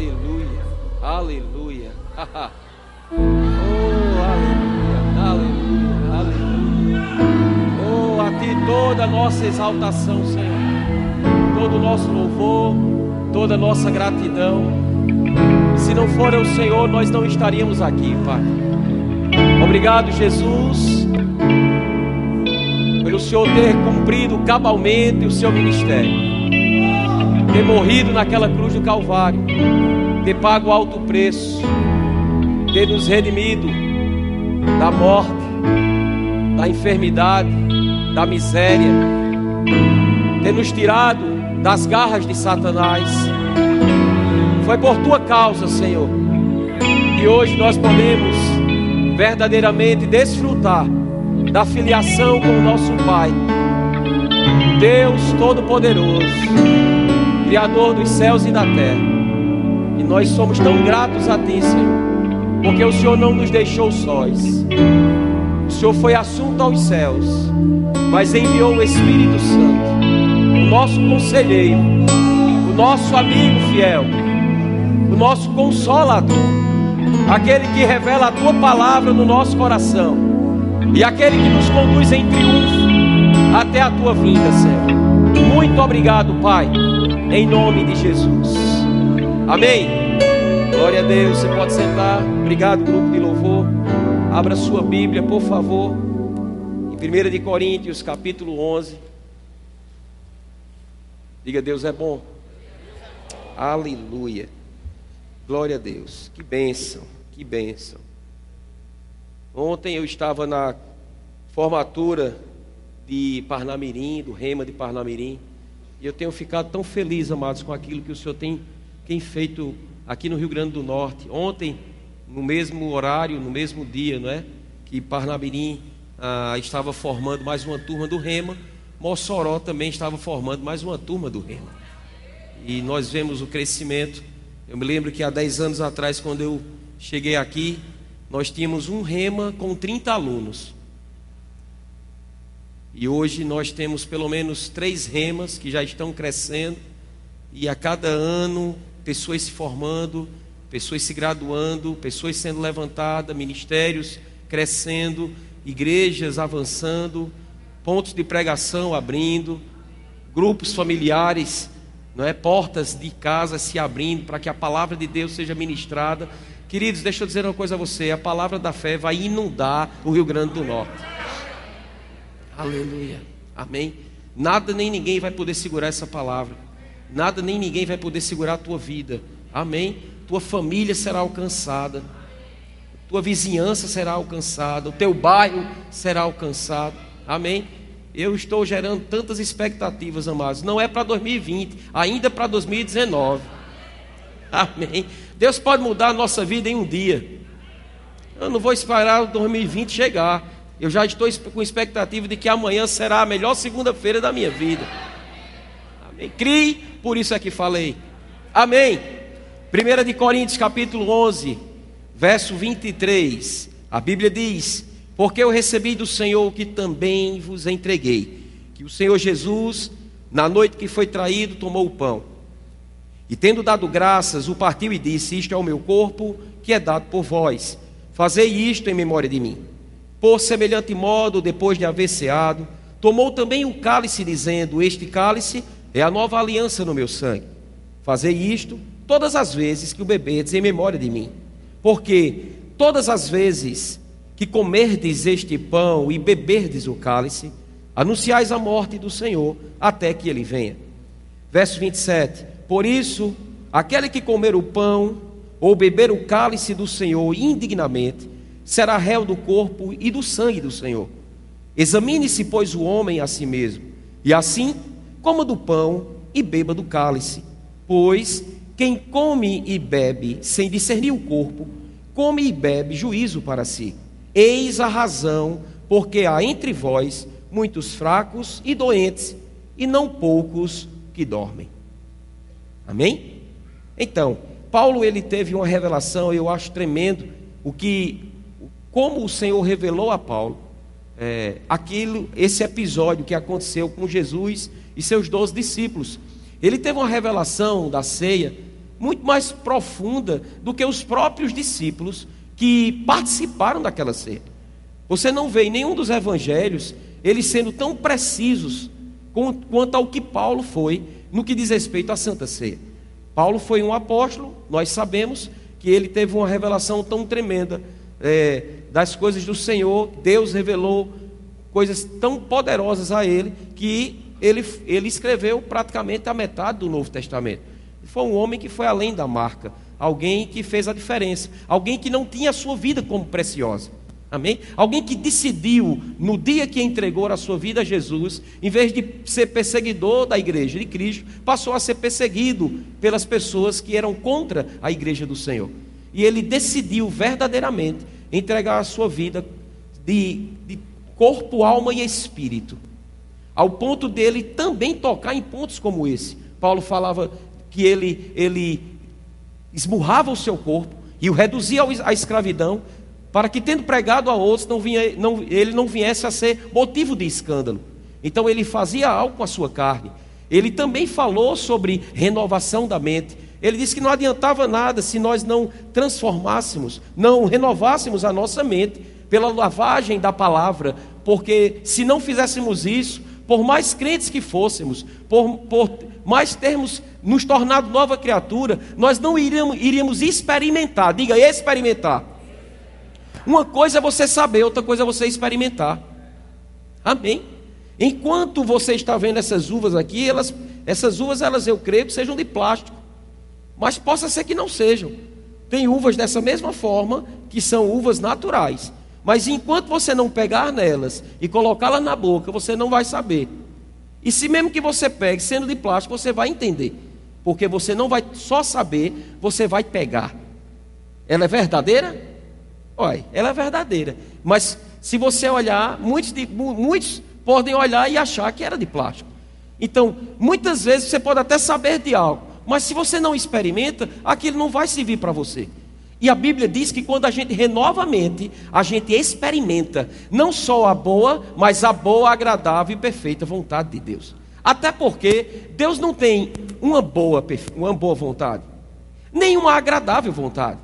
Aleluia, aleluia. oh, aleluia, aleluia, aleluia. Oh, a Ti toda a nossa exaltação, Senhor. Todo o nosso louvor, toda a nossa gratidão. Se não for o Senhor, nós não estaríamos aqui, Pai. Obrigado, Jesus, pelo Senhor ter cumprido cabalmente o seu ministério, ter morrido naquela cruz do Calvário, ter pago alto preço, ter nos redimido da morte, da enfermidade, da miséria, ter nos tirado das garras de Satanás. Foi por tua causa, Senhor, e hoje nós podemos verdadeiramente desfrutar da filiação com o nosso Pai, Deus Todo-Poderoso, Criador dos céus e da terra. Nós somos tão gratos a Ti, Senhor, porque o Senhor não nos deixou sós. O Senhor foi assunto aos céus, mas enviou o Espírito Santo, o nosso conselheiro, o nosso amigo fiel, o nosso consolador aquele que revela a tua palavra no nosso coração e aquele que nos conduz em triunfo até a tua vinda, Senhor. Muito obrigado, Pai, em nome de Jesus. Amém. Glória a Deus. Você pode sentar. Obrigado, grupo de louvor. Abra sua Bíblia, por favor. Em 1 de Coríntios, capítulo 11. Diga, Deus é bom. Aleluia. Glória a Deus. Que bênção. Que bênção. Ontem eu estava na formatura de Parnamirim, do Rema de Parnamirim, e eu tenho ficado tão feliz, amados, com aquilo que o Senhor tem, tem feito aqui no Rio Grande do Norte. Ontem, no mesmo horário, no mesmo dia, não é? Que Parnamirim ah, estava formando mais uma turma do Rema, Mossoró também estava formando mais uma turma do Rema. E nós vemos o crescimento. Eu me lembro que há 10 anos atrás, quando eu cheguei aqui, nós tínhamos um rema com 30 alunos. E hoje nós temos pelo menos três remas que já estão crescendo. E a cada ano, pessoas se formando, pessoas se graduando, pessoas sendo levantadas, ministérios crescendo, igrejas avançando, pontos de pregação abrindo, grupos familiares, não é, portas de casa se abrindo para que a palavra de Deus seja ministrada Queridos, deixa eu dizer uma coisa a você: a palavra da fé vai inundar o Rio Grande do Norte. Aleluia. Amém. Nada nem ninguém vai poder segurar essa palavra. Nada nem ninguém vai poder segurar a tua vida. Amém. Tua família será alcançada. Tua vizinhança será alcançada. O teu bairro será alcançado. Amém. Eu estou gerando tantas expectativas, amados. Não é para 2020, ainda para 2019. Amém. Deus pode mudar a nossa vida em um dia. Eu não vou esperar o 2020 chegar. Eu já estou com expectativa de que amanhã será a melhor segunda-feira da minha vida. Amém. Crie, por isso é que falei. Amém. 1 de Coríntios capítulo 11, verso 23. A Bíblia diz: Porque eu recebi do Senhor o que também vos entreguei, que o Senhor Jesus, na noite que foi traído, tomou o pão e tendo dado graças, o partiu e disse: Isto é o meu corpo, que é dado por vós. Fazei isto em memória de mim. Por semelhante modo, depois de haver ceado, tomou também o cálice, dizendo: Este cálice é a nova aliança no meu sangue. Fazei isto todas as vezes que o bebedes em memória de mim. Porque todas as vezes que comerdes este pão e beberdes o cálice, anunciais a morte do Senhor até que ele venha. Verso 27. Por isso, aquele que comer o pão ou beber o cálice do Senhor indignamente, será réu do corpo e do sangue do Senhor. Examine-se, pois, o homem a si mesmo, e assim coma do pão e beba do cálice. Pois quem come e bebe sem discernir o corpo, come e bebe juízo para si. Eis a razão porque há entre vós muitos fracos e doentes, e não poucos que dormem. Amém? Então, Paulo ele teve uma revelação, eu acho tremendo, o que, como o Senhor revelou a Paulo, é, aquilo, esse episódio que aconteceu com Jesus e seus doze discípulos. Ele teve uma revelação da ceia muito mais profunda do que os próprios discípulos que participaram daquela ceia. Você não vê em nenhum dos evangelhos eles sendo tão precisos quanto ao que Paulo foi no que diz respeito à Santa Ceia. Paulo foi um apóstolo, nós sabemos que ele teve uma revelação tão tremenda é, das coisas do Senhor, Deus revelou coisas tão poderosas a ele que ele, ele escreveu praticamente a metade do Novo Testamento. Foi um homem que foi além da marca, alguém que fez a diferença, alguém que não tinha a sua vida como preciosa. Amém? Alguém que decidiu, no dia que entregou a sua vida a Jesus, em vez de ser perseguidor da igreja de Cristo, passou a ser perseguido pelas pessoas que eram contra a igreja do Senhor. E ele decidiu verdadeiramente entregar a sua vida de, de corpo, alma e espírito, ao ponto dele também tocar em pontos como esse. Paulo falava que ele, ele esmurrava o seu corpo e o reduzia à escravidão, para que, tendo pregado a outros, não vinha, não, ele não viesse a ser motivo de escândalo. Então ele fazia algo com a sua carne. Ele também falou sobre renovação da mente. Ele disse que não adiantava nada se nós não transformássemos, não renovássemos a nossa mente pela lavagem da palavra, porque se não fizéssemos isso, por mais crentes que fôssemos, por, por mais termos nos tornado nova criatura, nós não iríamos, iríamos experimentar, diga experimentar uma coisa é você saber, outra coisa é você experimentar. Amém? Enquanto você está vendo essas uvas aqui, elas, essas uvas, elas eu creio que sejam de plástico. Mas possa ser que não sejam. Tem uvas dessa mesma forma, que são uvas naturais. Mas enquanto você não pegar nelas e colocá-las na boca, você não vai saber. E se mesmo que você pegue sendo de plástico, você vai entender. Porque você não vai só saber, você vai pegar. Ela é verdadeira? Olha, ela é verdadeira. Mas se você olhar, muitos, de, muitos podem olhar e achar que era de plástico. Então, muitas vezes você pode até saber de algo, mas se você não experimenta, aquilo não vai servir para você. E a Bíblia diz que quando a gente renova a mente, a gente experimenta não só a boa, mas a boa, agradável e perfeita vontade de Deus. Até porque Deus não tem uma boa, uma boa vontade, nem uma agradável vontade.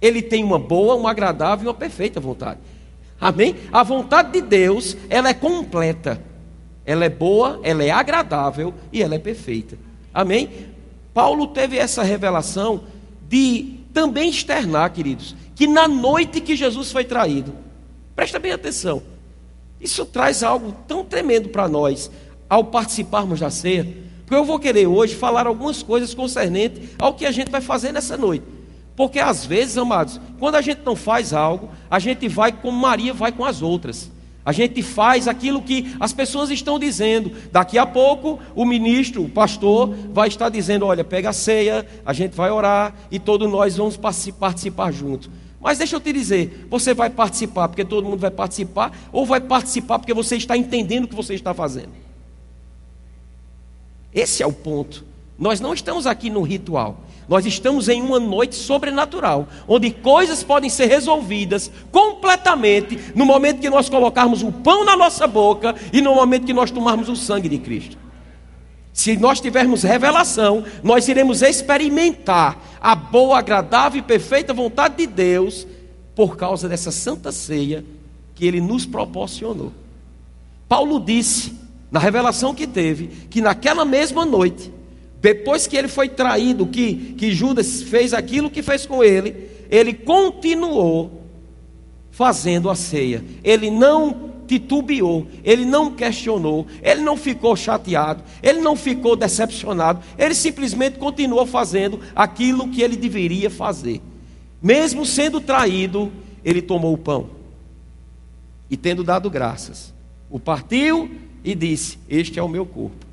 Ele tem uma boa, uma agradável e uma perfeita vontade. Amém? A vontade de Deus, ela é completa. Ela é boa, ela é agradável e ela é perfeita. Amém? Paulo teve essa revelação de também externar, queridos, que na noite que Jesus foi traído, presta bem atenção, isso traz algo tão tremendo para nós ao participarmos da ceia, porque eu vou querer hoje falar algumas coisas concernentes ao que a gente vai fazer nessa noite. Porque às vezes, amados, quando a gente não faz algo, a gente vai como Maria vai com as outras. A gente faz aquilo que as pessoas estão dizendo. Daqui a pouco, o ministro, o pastor, vai estar dizendo: olha, pega a ceia, a gente vai orar e todos nós vamos participar juntos. Mas deixa eu te dizer: você vai participar porque todo mundo vai participar, ou vai participar porque você está entendendo o que você está fazendo? Esse é o ponto. Nós não estamos aqui no ritual. Nós estamos em uma noite sobrenatural, onde coisas podem ser resolvidas completamente no momento que nós colocarmos o pão na nossa boca e no momento que nós tomarmos o sangue de Cristo. Se nós tivermos revelação, nós iremos experimentar a boa, agradável e perfeita vontade de Deus por causa dessa santa ceia que ele nos proporcionou. Paulo disse, na revelação que teve, que naquela mesma noite, depois que ele foi traído, que, que Judas fez aquilo que fez com ele, ele continuou fazendo a ceia. Ele não titubeou, ele não questionou, ele não ficou chateado, ele não ficou decepcionado, ele simplesmente continuou fazendo aquilo que ele deveria fazer. Mesmo sendo traído, ele tomou o pão e, tendo dado graças, o partiu e disse: Este é o meu corpo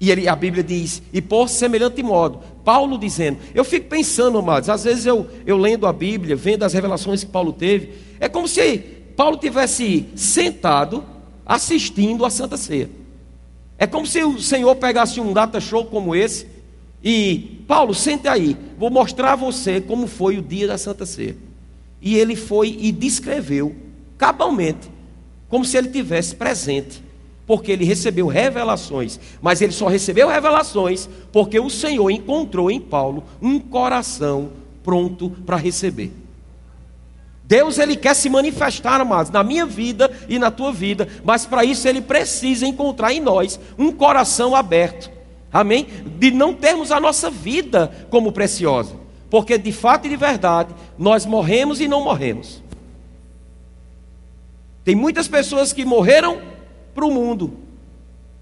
e ele, a Bíblia diz, e por semelhante modo, Paulo dizendo, eu fico pensando, amados, às vezes eu, eu lendo a Bíblia, vendo as revelações que Paulo teve, é como se Paulo tivesse sentado assistindo a Santa Ceia. É como se o Senhor pegasse um data show como esse e, Paulo, sente aí, vou mostrar a você como foi o dia da Santa Ceia. E ele foi e descreveu cabalmente, como se ele tivesse presente porque ele recebeu revelações, mas ele só recebeu revelações porque o Senhor encontrou em Paulo um coração pronto para receber. Deus ele quer se manifestar, amados, na minha vida e na tua vida, mas para isso ele precisa encontrar em nós um coração aberto. Amém? De não termos a nossa vida como preciosa, porque de fato e de verdade nós morremos e não morremos. Tem muitas pessoas que morreram para o mundo,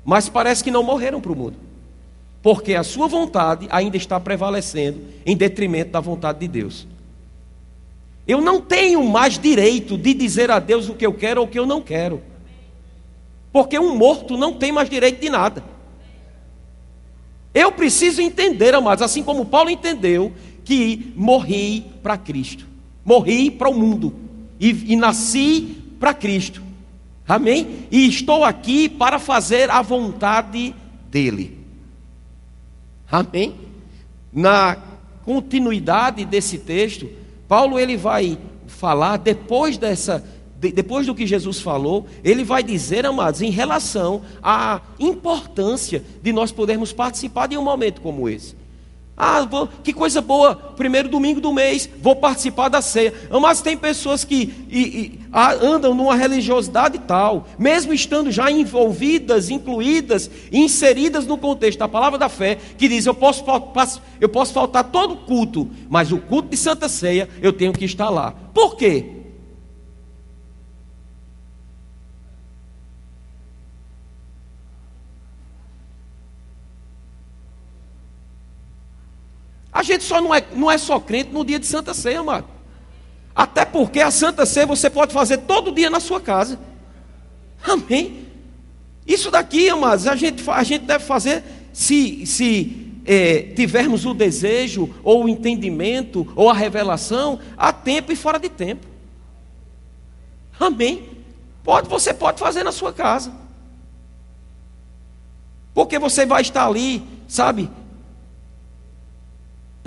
mas parece que não morreram para o mundo, porque a sua vontade ainda está prevalecendo em detrimento da vontade de Deus. Eu não tenho mais direito de dizer a Deus o que eu quero ou o que eu não quero, porque um morto não tem mais direito de nada. Eu preciso entender, amados, assim como Paulo entendeu, que morri para Cristo, morri para o mundo e, e nasci para Cristo. Amém? E estou aqui para fazer a vontade dEle. Amém? Na continuidade desse texto, Paulo ele vai falar depois dessa depois do que Jesus falou, ele vai dizer, amados, em relação à importância de nós podermos participar de um momento como esse. Ah, vou, que coisa boa, primeiro domingo do mês, vou participar da ceia. Mas tem pessoas que e, e, andam numa religiosidade tal, mesmo estando já envolvidas, incluídas, inseridas no contexto da palavra da fé, que diz: eu posso, eu posso faltar todo culto, mas o culto de Santa Ceia eu tenho que estar lá. Por quê? A gente só não é, não é só crente no dia de Santa Ceia, amado. Até porque a Santa Ceia você pode fazer todo dia na sua casa. Amém? Isso daqui, amados, a gente, a gente deve fazer se, se é, tivermos o desejo, ou o entendimento, ou a revelação, a tempo e fora de tempo. Amém? Pode, você pode fazer na sua casa. Porque você vai estar ali, sabe,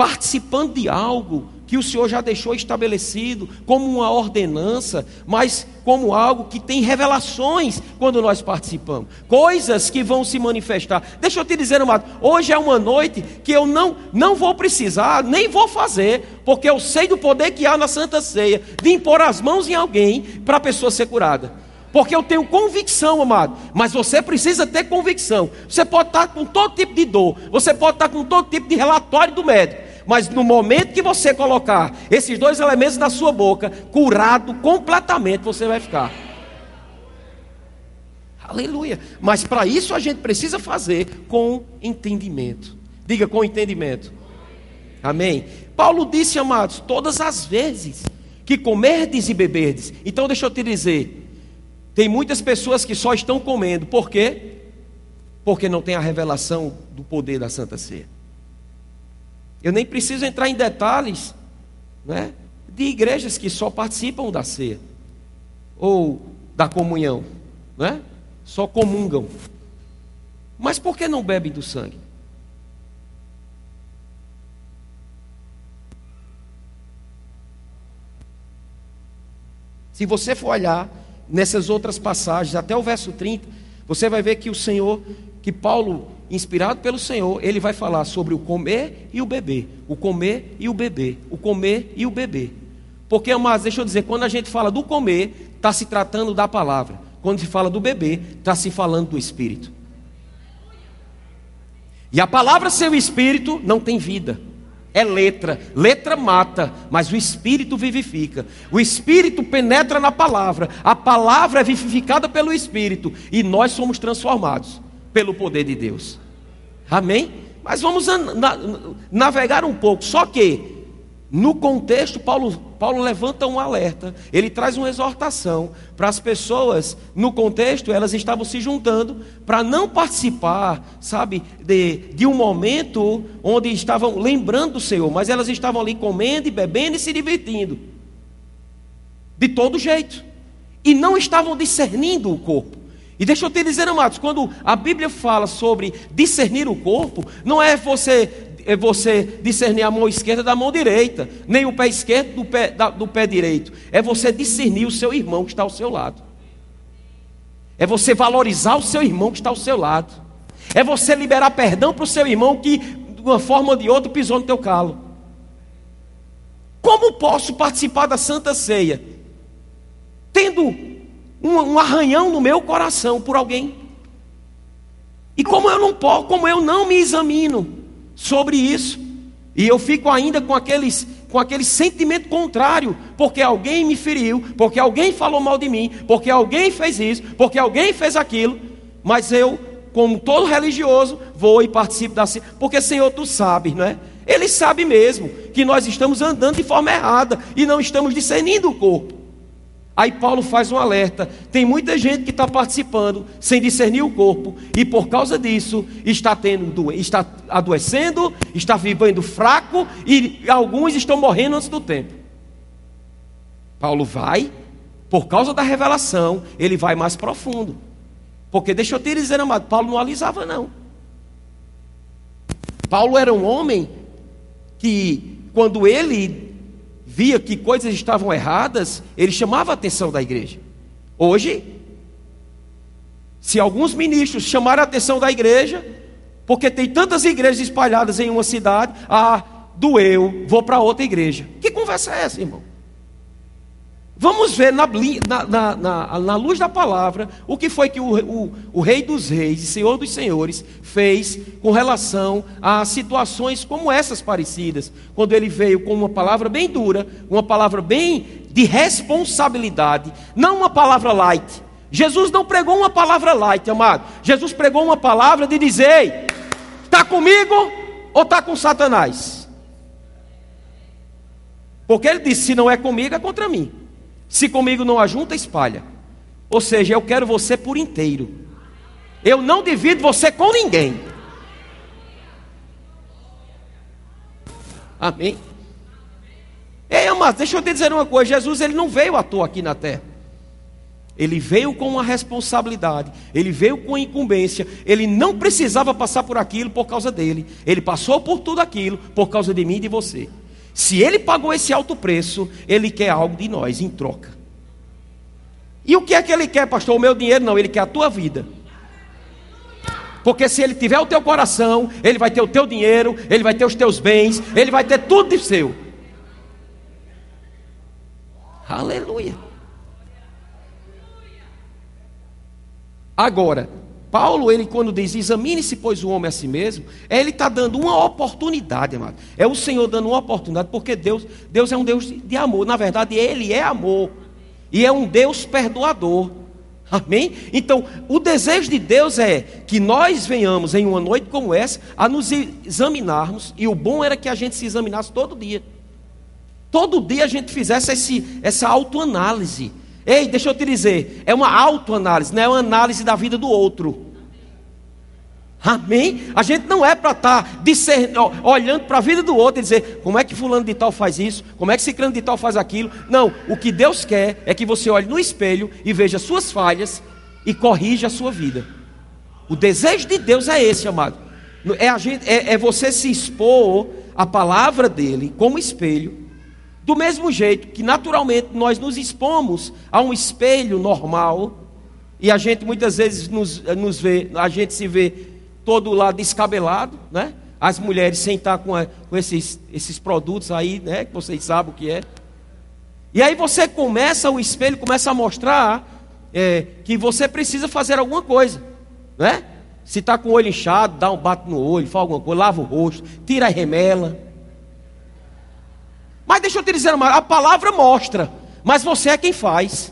participando de algo que o Senhor já deixou estabelecido como uma ordenança, mas como algo que tem revelações quando nós participamos, coisas que vão se manifestar. Deixa eu te dizer, amado, hoje é uma noite que eu não não vou precisar, nem vou fazer, porque eu sei do poder que há na Santa Ceia de impor as mãos em alguém para a pessoa ser curada. Porque eu tenho convicção, amado. Mas você precisa ter convicção. Você pode estar com todo tipo de dor. Você pode estar com todo tipo de relatório do médico. Mas no momento que você colocar esses dois elementos na sua boca, curado completamente você vai ficar. Aleluia. Mas para isso a gente precisa fazer com entendimento. Diga com entendimento. Amém. Paulo disse, amados, todas as vezes que comerdes e beberdes. Então deixa eu te dizer, tem muitas pessoas que só estão comendo. Por quê? Porque não tem a revelação do poder da Santa Ceia. Eu nem preciso entrar em detalhes né, de igrejas que só participam da ceia ou da comunhão, né? só comungam. Mas por que não bebem do sangue? Se você for olhar nessas outras passagens, até o verso 30, você vai ver que o Senhor, que Paulo inspirado pelo Senhor, ele vai falar sobre o comer e o beber. O comer e o beber. O comer e o beber. Porque, amados, deixa eu dizer, quando a gente fala do comer, está se tratando da palavra. Quando se fala do beber, está se falando do Espírito. E a palavra seu Espírito não tem vida. É letra. Letra mata, mas o Espírito vivifica. O Espírito penetra na palavra. A palavra é vivificada pelo Espírito. E nós somos transformados pelo poder de Deus. Amém? Mas vamos navegar um pouco. Só que, no contexto, Paulo, Paulo levanta um alerta, ele traz uma exortação para as pessoas. No contexto, elas estavam se juntando para não participar, sabe, de, de um momento onde estavam lembrando do Senhor, mas elas estavam ali comendo e bebendo e se divertindo, de todo jeito, e não estavam discernindo o corpo. E deixa eu te dizer, amados, quando a Bíblia fala sobre discernir o corpo, não é você é você discernir a mão esquerda da mão direita, nem o pé esquerdo do pé, da, do pé direito. É você discernir o seu irmão que está ao seu lado. É você valorizar o seu irmão que está ao seu lado. É você liberar perdão para o seu irmão que, de uma forma ou de outra, pisou no teu calo. Como posso participar da Santa Ceia? Tendo um, um arranhão no meu coração por alguém. E como eu não posso, como eu não me examino sobre isso, e eu fico ainda com aqueles com aquele sentimento contrário, porque alguém me feriu, porque alguém falou mal de mim, porque alguém fez isso, porque alguém fez aquilo, mas eu, como todo religioso, vou e participo da porque Senhor, tu sabes, não é? Ele sabe mesmo que nós estamos andando de forma errada e não estamos discernindo o corpo. Aí Paulo faz um alerta: tem muita gente que está participando sem discernir o corpo, e por causa disso está, tendo, está adoecendo, está vivendo fraco, e alguns estão morrendo antes do tempo. Paulo vai, por causa da revelação, ele vai mais profundo. Porque deixa eu te dizer, amado, Paulo não alisava, não. Paulo era um homem que, quando ele via que coisas estavam erradas, ele chamava a atenção da igreja. Hoje, se alguns ministros chamarem a atenção da igreja, porque tem tantas igrejas espalhadas em uma cidade, ah, doeu, vou para outra igreja. Que conversa é essa, irmão? Vamos ver na, na, na, na, luz da palavra o que foi que o, o, o, Rei dos Reis e Senhor dos Senhores fez com relação a situações como essas parecidas, quando ele veio com uma palavra bem dura, uma palavra bem de responsabilidade, não uma palavra light. Jesus não pregou uma palavra light, amado. Jesus pregou uma palavra de dizer: está comigo ou está com Satanás? Porque ele disse: se não é comigo, é contra mim. Se comigo não ajunta, espalha. Ou seja, eu quero você por inteiro. Eu não divido você com ninguém. Amém? É, mas deixa eu te dizer uma coisa: Jesus ele não veio à toa aqui na terra. Ele veio com uma responsabilidade, ele veio com incumbência, ele não precisava passar por aquilo por causa dele, ele passou por tudo aquilo por causa de mim e de você. Se ele pagou esse alto preço, ele quer algo de nós em troca. E o que é que ele quer, pastor? O meu dinheiro não, ele quer a tua vida. Porque se ele tiver o teu coração, ele vai ter o teu dinheiro, ele vai ter os teus bens, ele vai ter tudo de seu. Aleluia. Agora, Paulo, ele quando diz examine-se, pois o homem a si mesmo, é ele está dando uma oportunidade, amado. É o Senhor dando uma oportunidade, porque Deus, Deus é um Deus de amor. Na verdade, Ele é amor. E é um Deus perdoador. Amém? Então, o desejo de Deus é que nós venhamos em uma noite como essa a nos examinarmos, e o bom era que a gente se examinasse todo dia. Todo dia a gente fizesse esse, essa autoanálise. Ei, deixa eu te dizer, é uma autoanálise, não é uma análise da vida do outro. Amém? A gente não é para estar tá olhando para a vida do outro e dizer como é que fulano de tal faz isso, como é que ciclano de tal faz aquilo. Não, o que Deus quer é que você olhe no espelho e veja suas falhas e corrija a sua vida. O desejo de Deus é esse, amado. É, gente, é, é você se expor à palavra dele como espelho do mesmo jeito que naturalmente nós nos expomos a um espelho normal, e a gente muitas vezes nos, nos vê, a gente se vê todo lá descabelado, né? As mulheres sem estar com, a, com esses, esses produtos aí, né? Que vocês sabem o que é. E aí você começa, o espelho começa a mostrar é, que você precisa fazer alguma coisa, né? Se está com o olho inchado, dá um bate no olho, faz alguma coisa, lava o rosto, tira a remela. Mas deixa eu te dizer, a palavra mostra, mas você é quem faz.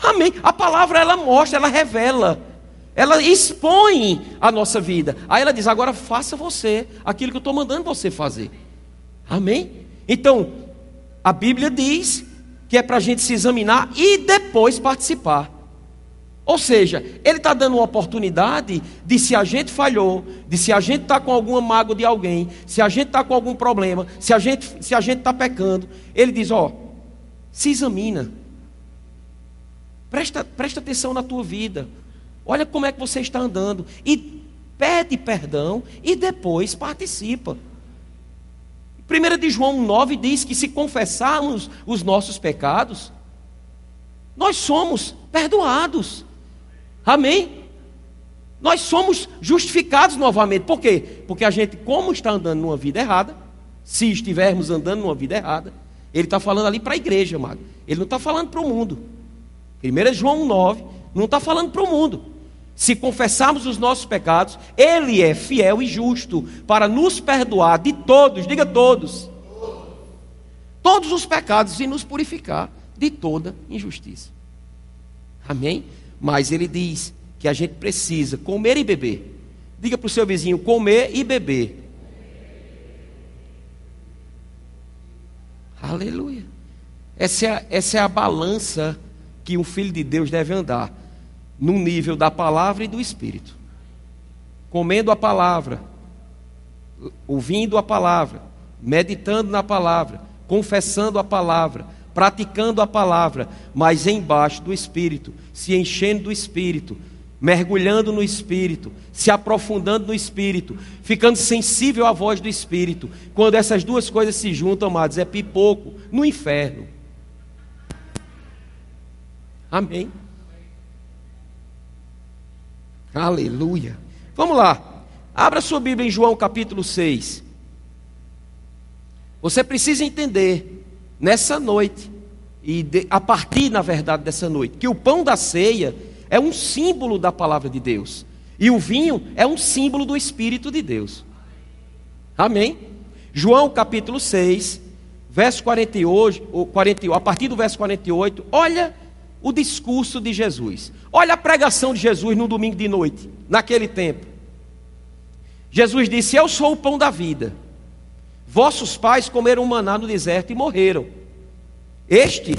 Amém. A palavra ela mostra, ela revela, ela expõe a nossa vida. Aí ela diz: agora faça você aquilo que eu estou mandando você fazer. Amém? Então, a Bíblia diz que é para a gente se examinar e depois participar. Ou seja, ele está dando uma oportunidade de se a gente falhou, de se a gente está com alguma mágoa de alguém, se a gente está com algum problema, se a gente se a gente está pecando, ele diz: ó, se examina, presta, presta atenção na tua vida, olha como é que você está andando e pede perdão e depois participa. 1 de João 9 diz que se confessarmos os nossos pecados, nós somos perdoados. Amém? Nós somos justificados novamente. Por quê? Porque a gente, como está andando numa vida errada, se estivermos andando numa vida errada, ele está falando ali para a igreja, amado. Ele não está falando para o mundo. 1 João 9 não está falando para o mundo. Se confessarmos os nossos pecados, Ele é fiel e justo para nos perdoar de todos, diga todos, todos os pecados e nos purificar de toda injustiça. Amém? Mas Ele diz que a gente precisa comer e beber. Diga para o seu vizinho: comer e beber. Aleluia. Essa é, a, essa é a balança que um filho de Deus deve andar no nível da palavra e do espírito. Comendo a palavra, ouvindo a palavra, meditando na palavra, confessando a palavra, praticando a palavra, mas embaixo do espírito, se enchendo do espírito, mergulhando no espírito, se aprofundando no espírito, ficando sensível à voz do espírito. Quando essas duas coisas se juntam, amados, é pipoco no inferno. Amém. Aleluia. Vamos lá. Abra sua Bíblia em João capítulo 6. Você precisa entender nessa noite e de, a partir, na verdade, dessa noite, que o pão da ceia é um símbolo da palavra de Deus e o vinho é um símbolo do Espírito de Deus. Amém? João capítulo 6, verso 48, 48, a partir do verso 48, olha o discurso de Jesus. Olha a pregação de Jesus no domingo de noite, naquele tempo. Jesus disse: Eu sou o pão da vida. Vossos pais comeram maná no deserto e morreram. Este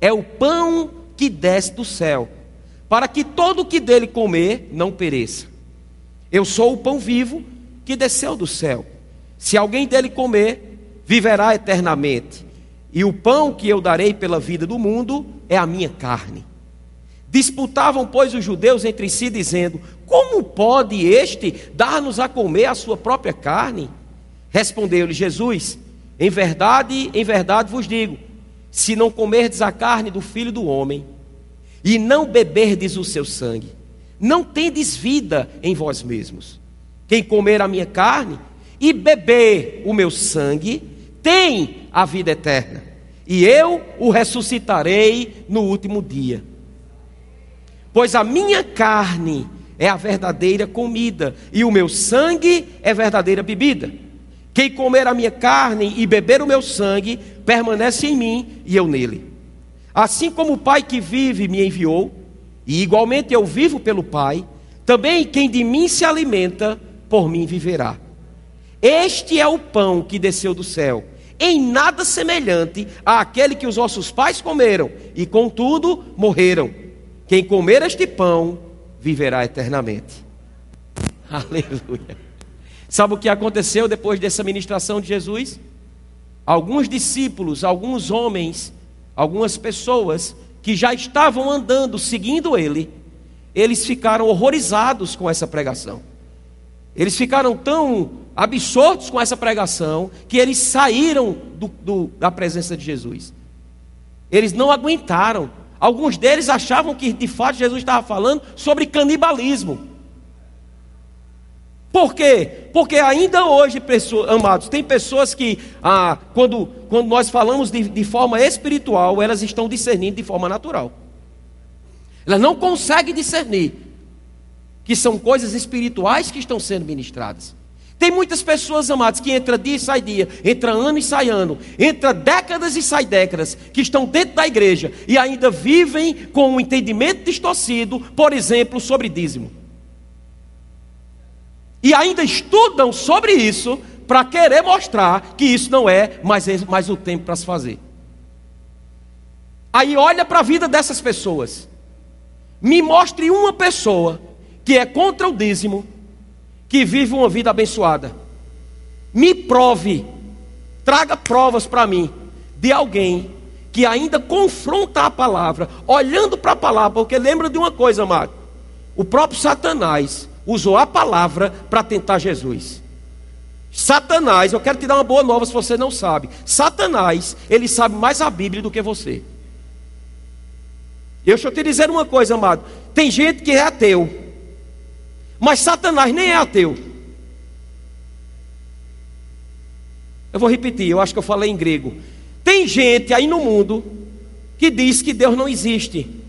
é o pão que desce do céu, para que todo o que dele comer não pereça. Eu sou o pão vivo que desceu do céu. Se alguém dele comer, viverá eternamente. E o pão que eu darei pela vida do mundo é a minha carne. Disputavam, pois, os judeus entre si, dizendo: Como pode este dar-nos a comer a sua própria carne? Respondeu-lhe Jesus: Em verdade, em verdade vos digo: se não comerdes a carne do filho do homem, e não beberdes o seu sangue, não tendes vida em vós mesmos. Quem comer a minha carne e beber o meu sangue, tem a vida eterna, e eu o ressuscitarei no último dia. Pois a minha carne é a verdadeira comida, e o meu sangue é verdadeira bebida. Quem comer a minha carne e beber o meu sangue, permanece em mim e eu nele. Assim como o Pai que vive me enviou, e igualmente eu vivo pelo Pai, também quem de mim se alimenta, por mim viverá. Este é o pão que desceu do céu, em nada semelhante àquele que os nossos pais comeram, e contudo morreram. Quem comer este pão viverá eternamente. Aleluia. Sabe o que aconteceu depois dessa ministração de Jesus? Alguns discípulos, alguns homens, algumas pessoas que já estavam andando, seguindo ele, eles ficaram horrorizados com essa pregação. Eles ficaram tão absortos com essa pregação que eles saíram do, do, da presença de Jesus. Eles não aguentaram Alguns deles achavam que de fato Jesus estava falando sobre canibalismo. Por quê? Porque ainda hoje, pessoas, amados, tem pessoas que, ah, quando, quando nós falamos de, de forma espiritual, elas estão discernindo de forma natural. Elas não conseguem discernir que são coisas espirituais que estão sendo ministradas. Tem muitas pessoas, amadas, que entra dia e sai dia, entra ano e sai ano, entra décadas e sai décadas, que estão dentro da igreja e ainda vivem com um entendimento distorcido, por exemplo, sobre dízimo. E ainda estudam sobre isso para querer mostrar que isso não é mais, mais o tempo para se fazer. Aí olha para a vida dessas pessoas. Me mostre uma pessoa que é contra o dízimo que vive uma vida abençoada. Me prove, traga provas para mim de alguém que ainda confronta a palavra, olhando para a palavra, porque lembra de uma coisa, amado: o próprio Satanás usou a palavra para tentar Jesus. Satanás, eu quero te dar uma boa nova se você não sabe. Satanás, ele sabe mais a Bíblia do que você. Eu eu te dizer uma coisa, amado. tem gente que é ateu, mas Satanás nem é ateu. Eu vou repetir, eu acho que eu falei em grego. Tem gente aí no mundo que diz que Deus não existe.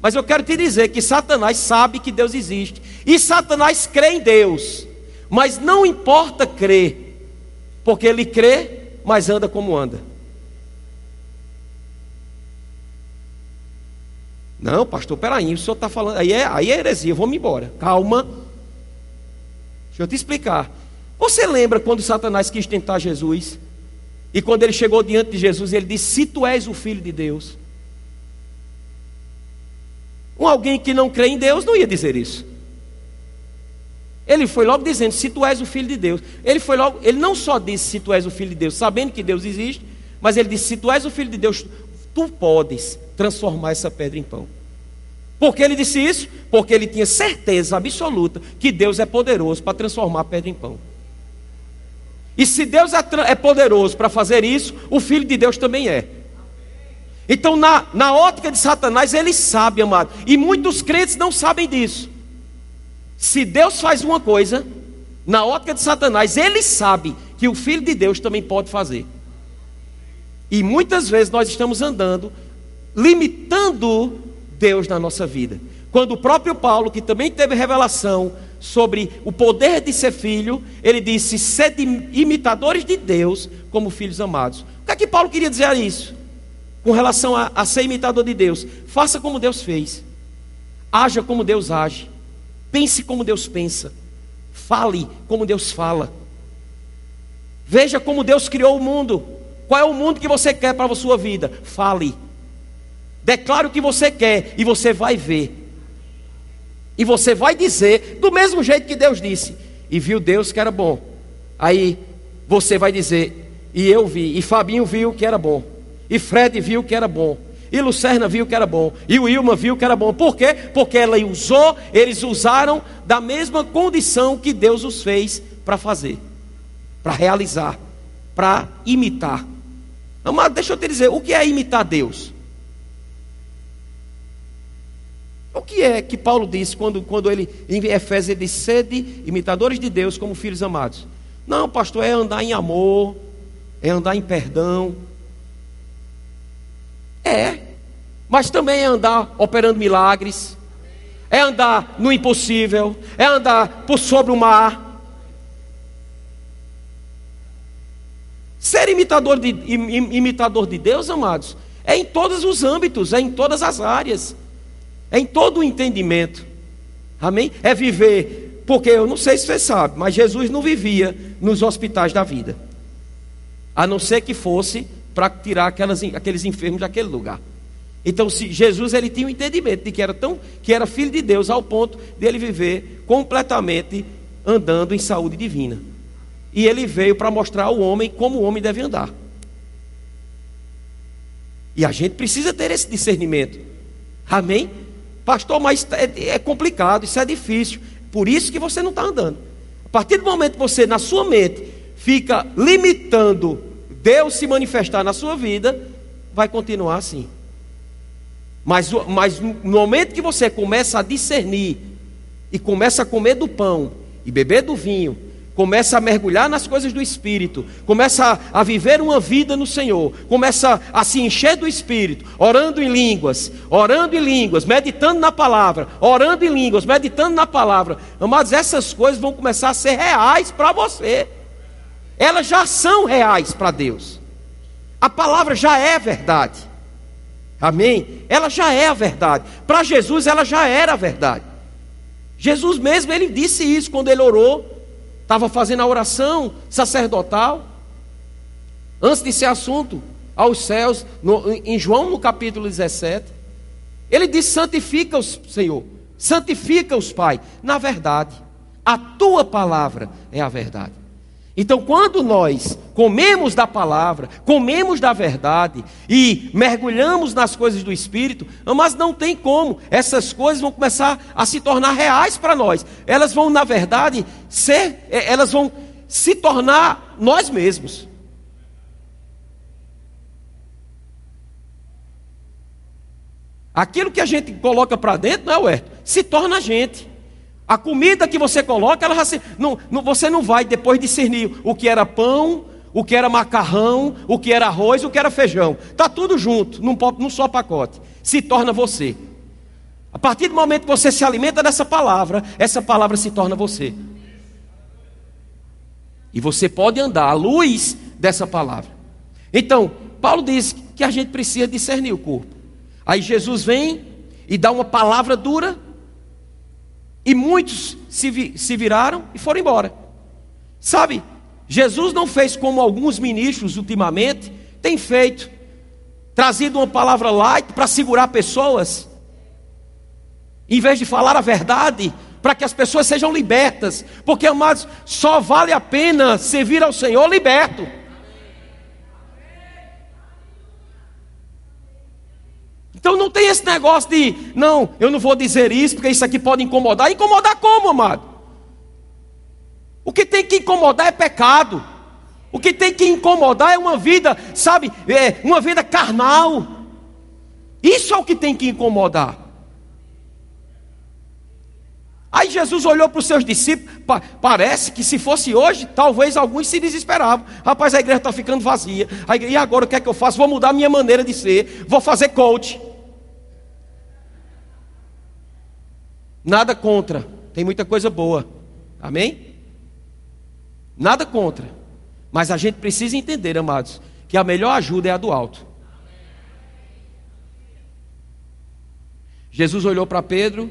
Mas eu quero te dizer que Satanás sabe que Deus existe. E Satanás crê em Deus. Mas não importa crer, porque ele crê, mas anda como anda. Não, pastor, peraí, o senhor está falando. Aí é, aí é heresia, vamos embora. Calma. Deixa eu te explicar. Você lembra quando Satanás quis tentar Jesus? E quando ele chegou diante de Jesus, ele disse: Se tu és o filho de Deus. Um alguém que não crê em Deus não ia dizer isso. Ele foi logo dizendo: Se tu és o filho de Deus. Ele foi logo, ele não só disse: Se tu és o filho de Deus, sabendo que Deus existe, mas ele disse: Se tu és o filho de Deus, tu podes transformar essa pedra em pão. Por que ele disse isso? Porque ele tinha certeza absoluta que Deus é poderoso para transformar a pedra em pão. E se Deus é, é poderoso para fazer isso, o Filho de Deus também é. Então, na, na ótica de Satanás, ele sabe, amado. E muitos crentes não sabem disso. Se Deus faz uma coisa, na ótica de Satanás, ele sabe que o Filho de Deus também pode fazer. E muitas vezes nós estamos andando, limitando Deus na nossa vida. Quando o próprio Paulo, que também teve revelação sobre o poder de ser filho, ele disse: sede imitadores de Deus como filhos amados. O que é que Paulo queria dizer a isso? Com relação a, a ser imitador de Deus, faça como Deus fez, haja como Deus age, pense como Deus pensa, fale como Deus fala, veja como Deus criou o mundo. Qual é o mundo que você quer para a sua vida? Fale. Declare o que você quer e você vai ver. E você vai dizer do mesmo jeito que Deus disse. E viu Deus que era bom. Aí você vai dizer, e eu vi, e Fabinho viu que era bom. E Fred viu que era bom. E Lucerna viu que era bom. E o Ilma viu que era bom. Por quê? Porque ela usou, eles usaram da mesma condição que Deus os fez para fazer, para realizar, para imitar. Amado, deixa eu te dizer, o que é imitar Deus? O que é que Paulo disse quando, quando ele, em Efésios, ele diz: sede imitadores de Deus como filhos amados? Não, pastor, é andar em amor, é andar em perdão. É, mas também é andar operando milagres, é andar no impossível, é andar por sobre o mar. Ser imitador de, imitador de Deus, amados, é em todos os âmbitos, é em todas as áreas. É em todo o entendimento. Amém? É viver, porque eu não sei se você sabe, mas Jesus não vivia nos hospitais da vida. A não ser que fosse para tirar aquelas, aqueles enfermos daquele lugar. Então, se Jesus ele tinha o um entendimento de que era tão que era filho de Deus ao ponto de ele viver completamente andando em saúde divina. E ele veio para mostrar ao homem como o homem deve andar. E a gente precisa ter esse discernimento. Amém? Pastor, mas é, é complicado, isso é difícil. Por isso que você não está andando. A partir do momento que você, na sua mente, fica limitando Deus se manifestar na sua vida, vai continuar assim. Mas, mas no momento que você começa a discernir e começa a comer do pão e beber do vinho começa a mergulhar nas coisas do Espírito, começa a, a, viver uma vida no Senhor, começa a se encher do Espírito, orando em línguas, orando em línguas, meditando na palavra, orando em línguas, meditando na palavra. Amados, essas coisas vão começar a ser reais para você, elas já são reais para Deus, a palavra já é verdade, amém? Ela já é a verdade, para Jesus ela já era a verdade. Jesus mesmo, ele disse isso quando ele orou estava fazendo a oração sacerdotal, antes de ser assunto aos céus, no, em João no capítulo 17, ele disse: santifica-os, Senhor, santifica-os, Pai, na verdade, a tua palavra é a verdade. Então, quando nós comemos da palavra, comemos da verdade e mergulhamos nas coisas do Espírito, mas não tem como, essas coisas vão começar a se tornar reais para nós. Elas vão, na verdade, ser, é, elas vão se tornar nós mesmos. Aquilo que a gente coloca para dentro, não é, ué, se torna a gente. A comida que você coloca, ela se, não, não, você não vai depois discernir o que era pão, o que era macarrão, o que era arroz, o que era feijão. Está tudo junto, num, num só pacote. Se torna você. A partir do momento que você se alimenta dessa palavra, essa palavra se torna você. E você pode andar à luz dessa palavra. Então, Paulo diz que a gente precisa discernir o corpo. Aí Jesus vem e dá uma palavra dura, e muitos se, vi, se viraram e foram embora. Sabe, Jesus não fez como alguns ministros ultimamente têm feito, trazido uma palavra light para segurar pessoas, em vez de falar a verdade, para que as pessoas sejam libertas, porque amados, só vale a pena servir ao Senhor liberto. Então não tem esse negócio de, não, eu não vou dizer isso, porque isso aqui pode incomodar. Incomodar como, amado? O que tem que incomodar é pecado. O que tem que incomodar é uma vida, sabe, é uma vida carnal. Isso é o que tem que incomodar. Aí Jesus olhou para os seus discípulos, pa parece que se fosse hoje, talvez alguns se desesperavam. Rapaz, a igreja está ficando vazia. Igreja, e agora o que é que eu faço? Vou mudar minha maneira de ser, vou fazer coach. Nada contra, tem muita coisa boa. Amém? Nada contra. Mas a gente precisa entender, amados, que a melhor ajuda é a do alto. Jesus olhou para Pedro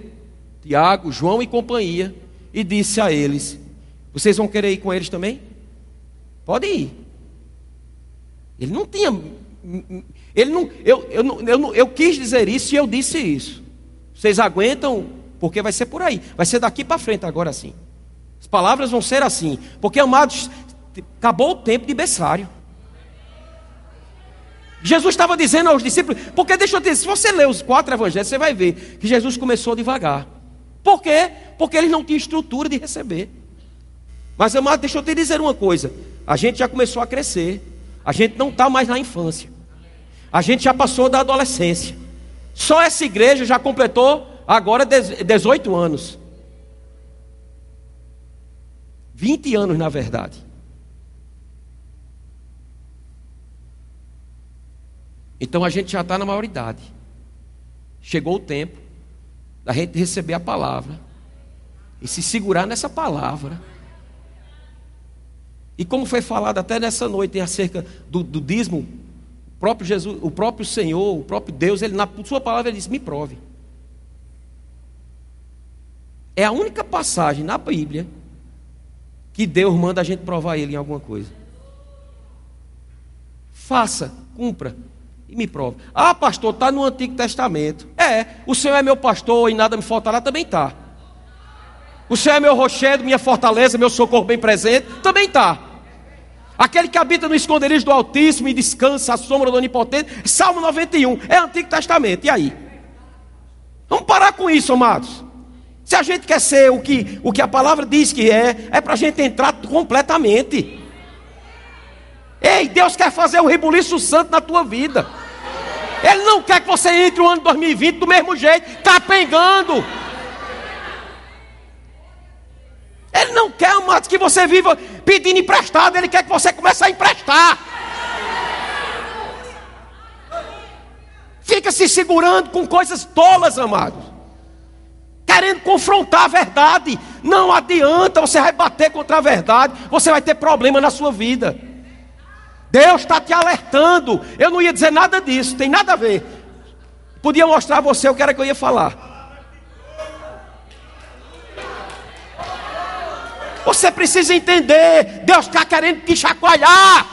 Tiago, João e companhia, e disse a eles: Vocês vão querer ir com eles também? Podem ir. Ele não tinha. Ele não, eu, eu, eu, eu quis dizer isso e eu disse isso. Vocês aguentam, porque vai ser por aí. Vai ser daqui para frente agora assim. As palavras vão ser assim. Porque, amados, acabou o tempo de berçário. Jesus estava dizendo aos discípulos, porque deixa eu dizer, se você ler os quatro evangelhos, você vai ver que Jesus começou devagar. Por quê? Porque eles não tinham estrutura de receber. Mas, amado, deixa eu te dizer uma coisa: a gente já começou a crescer, a gente não está mais na infância, a gente já passou da adolescência. Só essa igreja já completou agora 18 anos. 20 anos, na verdade. Então a gente já está na maioridade. Chegou o tempo da gente receber a palavra e se segurar nessa palavra. E como foi falado até nessa noite acerca do, do dízimo, o próprio Jesus, o próprio Senhor, o próprio Deus, ele na sua palavra ele disse: "Me prove". É a única passagem na Bíblia que Deus manda a gente provar ele em alguma coisa. Faça, cumpra, e me prova. Ah, pastor, está no Antigo Testamento. É, o Senhor é meu pastor e nada me faltará, também está. O Senhor é meu rochedo, minha fortaleza, meu socorro bem presente, também está. Aquele que habita no esconderijo do Altíssimo e descansa à sombra do Onipotente, Salmo 91, é Antigo Testamento. E aí? Vamos parar com isso, amados. Se a gente quer ser o que, o que a palavra diz que é, é para a gente entrar completamente. Ei, Deus quer fazer um rebuliço santo na tua vida. Ele não quer que você entre o ano 2020 do mesmo jeito, capengando. Ele não quer, amados, que você viva pedindo emprestado. Ele quer que você comece a emprestar. Fica se segurando com coisas tolas, amados. Querendo confrontar a verdade. Não adianta, você vai bater contra a verdade. Você vai ter problema na sua vida. Deus está te alertando. Eu não ia dizer nada disso, tem nada a ver. Podia mostrar a você o que era que eu ia falar. Você precisa entender. Deus está querendo te chacoalhar.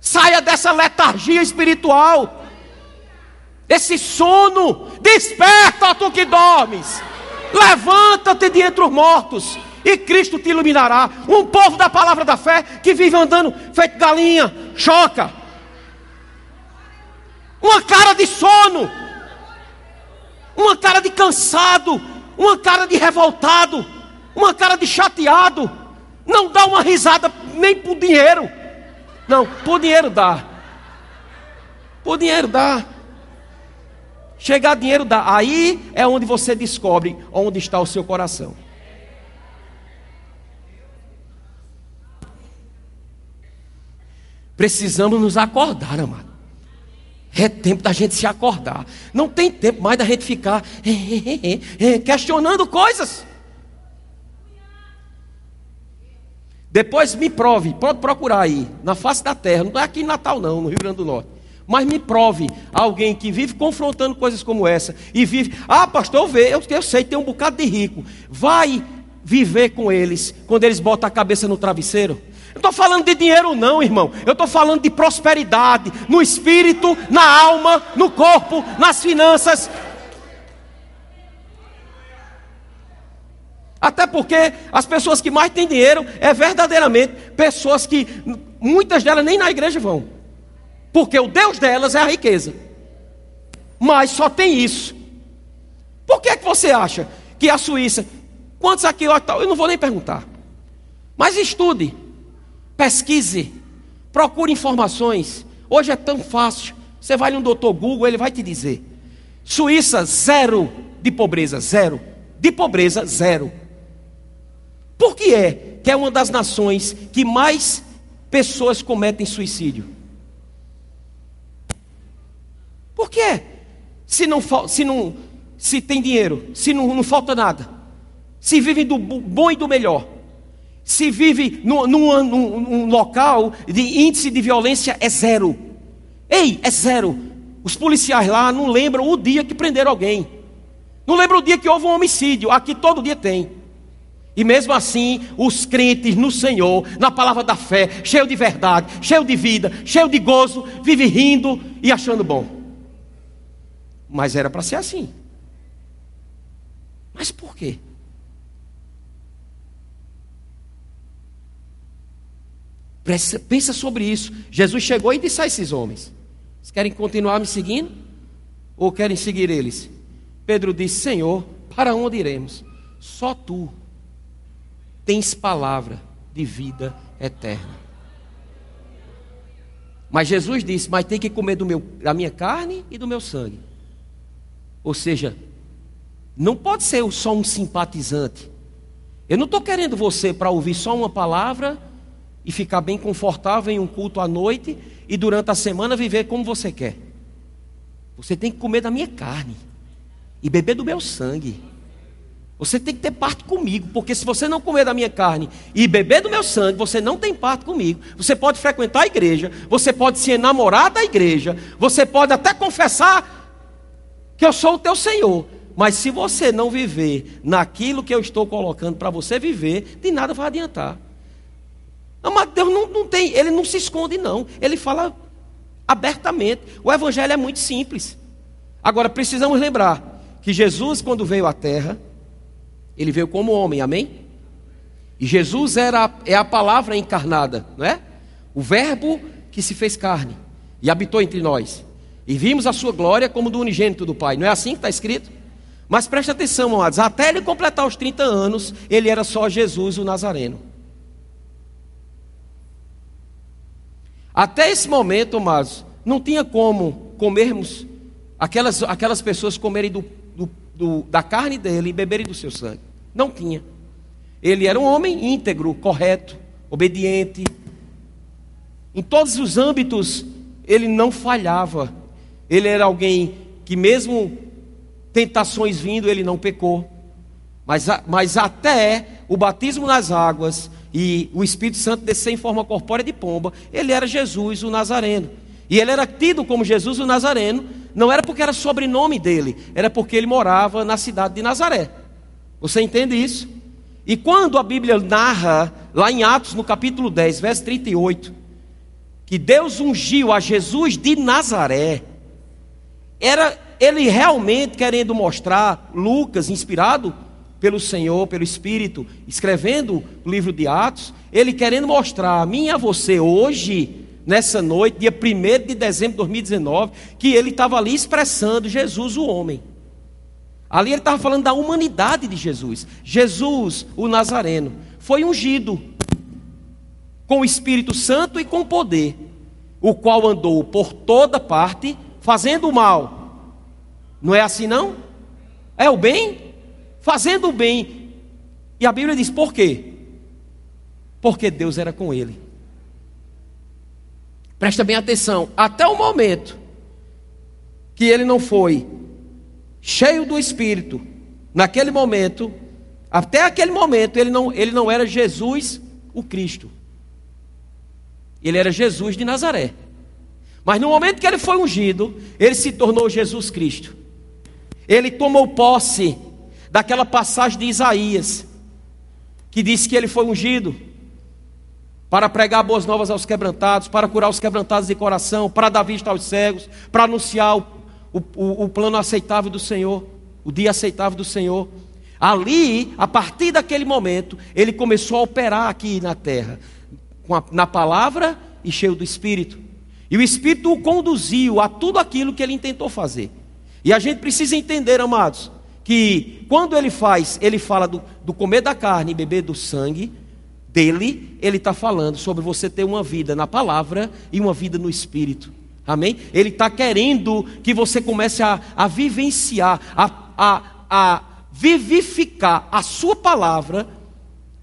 Saia dessa letargia espiritual. Esse sono. Desperta, tu que dormes. Levanta-te de entre os mortos e Cristo te iluminará. Um povo da palavra da fé que vive andando feito galinha, choca. Uma cara de sono, uma cara de cansado, uma cara de revoltado, uma cara de chateado. Não dá uma risada nem por dinheiro. Não, por dinheiro dá. Por dinheiro dá. Chegar dinheiro dá. Aí é onde você descobre onde está o seu coração. Precisamos nos acordar, amado. É tempo da gente se acordar. Não tem tempo mais da gente ficar questionando coisas. Depois me prove, pode procurar aí, na face da terra, não é aqui em Natal não, no Rio Grande do Norte. Mas me prove alguém que vive confrontando coisas como essa e vive, ah, pastor, eu, eu, eu sei, tem um bocado de rico. Vai viver com eles quando eles botam a cabeça no travesseiro. Eu estou falando de dinheiro, não, irmão. Eu estou falando de prosperidade no espírito, na alma, no corpo, nas finanças. Até porque as pessoas que mais têm dinheiro é verdadeiramente pessoas que muitas delas nem na igreja vão. Porque o Deus delas é a riqueza. Mas só tem isso. Por que, é que você acha que a Suíça, quantos aqui eu não vou nem perguntar. Mas estude, pesquise, procure informações. Hoje é tão fácil. Você vai no doutor Google, ele vai te dizer. Suíça, zero de pobreza, zero. De pobreza, zero. Por que é que é uma das nações que mais pessoas cometem suicídio? Por quê? Se não, se não se tem dinheiro, se não, não falta nada, se vive do bom e do melhor, se vive num, num, num, local de índice de violência é zero. Ei, é zero. Os policiais lá não lembram o dia que prenderam alguém. Não lembram o dia que houve um homicídio. Aqui todo dia tem. E mesmo assim, os crentes no Senhor, na palavra da fé, cheio de verdade, cheio de vida, cheio de gozo, vive rindo e achando bom. Mas era para ser assim. Mas por quê? Pensa sobre isso. Jesus chegou e disse a esses homens: Vocês querem continuar me seguindo? Ou querem seguir eles? Pedro disse: Senhor, para onde iremos? Só tu tens palavra de vida eterna. Mas Jesus disse: Mas tem que comer do meu, da minha carne e do meu sangue. Ou seja, não pode ser só um simpatizante. Eu não estou querendo você para ouvir só uma palavra e ficar bem confortável em um culto à noite e durante a semana viver como você quer. Você tem que comer da minha carne e beber do meu sangue. Você tem que ter parte comigo, porque se você não comer da minha carne e beber do meu sangue, você não tem parte comigo. Você pode frequentar a igreja, você pode se enamorar da igreja, você pode até confessar que eu sou o teu Senhor. Mas se você não viver naquilo que eu estou colocando para você viver, de nada vai adiantar. Mas Deus não, não tem, ele não se esconde, não. Ele fala abertamente. O evangelho é muito simples. Agora precisamos lembrar que Jesus, quando veio à terra, ele veio como homem, amém? E Jesus era, é a palavra encarnada, não é? O Verbo que se fez carne e habitou entre nós. E vimos a sua glória como do unigênito do Pai. Não é assim que está escrito? Mas preste atenção, amados. Até ele completar os 30 anos, ele era só Jesus, o Nazareno. Até esse momento, amados, não tinha como comermos, aquelas, aquelas pessoas comerem do do, da carne dele e beberem do seu sangue. Não tinha. Ele era um homem íntegro, correto, obediente. Em todos os âmbitos, ele não falhava. Ele era alguém que, mesmo tentações vindo, ele não pecou. Mas, mas até o batismo nas águas e o Espírito Santo descer em forma corpórea de pomba, ele era Jesus, o Nazareno. E ele era tido como Jesus o Nazareno, não era porque era sobrenome dele, era porque ele morava na cidade de Nazaré. Você entende isso? E quando a Bíblia narra, lá em Atos, no capítulo 10, verso 38, que Deus ungiu a Jesus de Nazaré, era ele realmente querendo mostrar, Lucas, inspirado pelo Senhor, pelo Espírito, escrevendo o livro de Atos, ele querendo mostrar a mim e a você hoje nessa noite, dia 1 de dezembro de 2019, que ele estava ali expressando Jesus, o homem. Ali ele estava falando da humanidade de Jesus. Jesus, o Nazareno, foi ungido com o Espírito Santo e com poder. o qual andou por toda parte fazendo o mal. Não é assim não? É o bem? Fazendo o bem. E a Bíblia diz por quê? Porque Deus era com ele. Presta bem atenção, até o momento que ele não foi cheio do Espírito, naquele momento, até aquele momento, ele não, ele não era Jesus o Cristo. Ele era Jesus de Nazaré. Mas no momento que ele foi ungido, ele se tornou Jesus Cristo. Ele tomou posse daquela passagem de Isaías, que diz que ele foi ungido para pregar boas novas aos quebrantados, para curar os quebrantados de coração, para dar vista aos cegos, para anunciar o, o, o plano aceitável do Senhor, o dia aceitável do Senhor. Ali, a partir daquele momento, ele começou a operar aqui na terra, a, na palavra e cheio do Espírito. E o Espírito o conduziu a tudo aquilo que ele intentou fazer. E a gente precisa entender, amados, que quando ele faz, ele fala do, do comer da carne e beber do sangue dele, ele está falando sobre você ter uma vida na palavra e uma vida no Espírito. Amém? Ele está querendo que você comece a, a vivenciar, a, a, a vivificar a sua palavra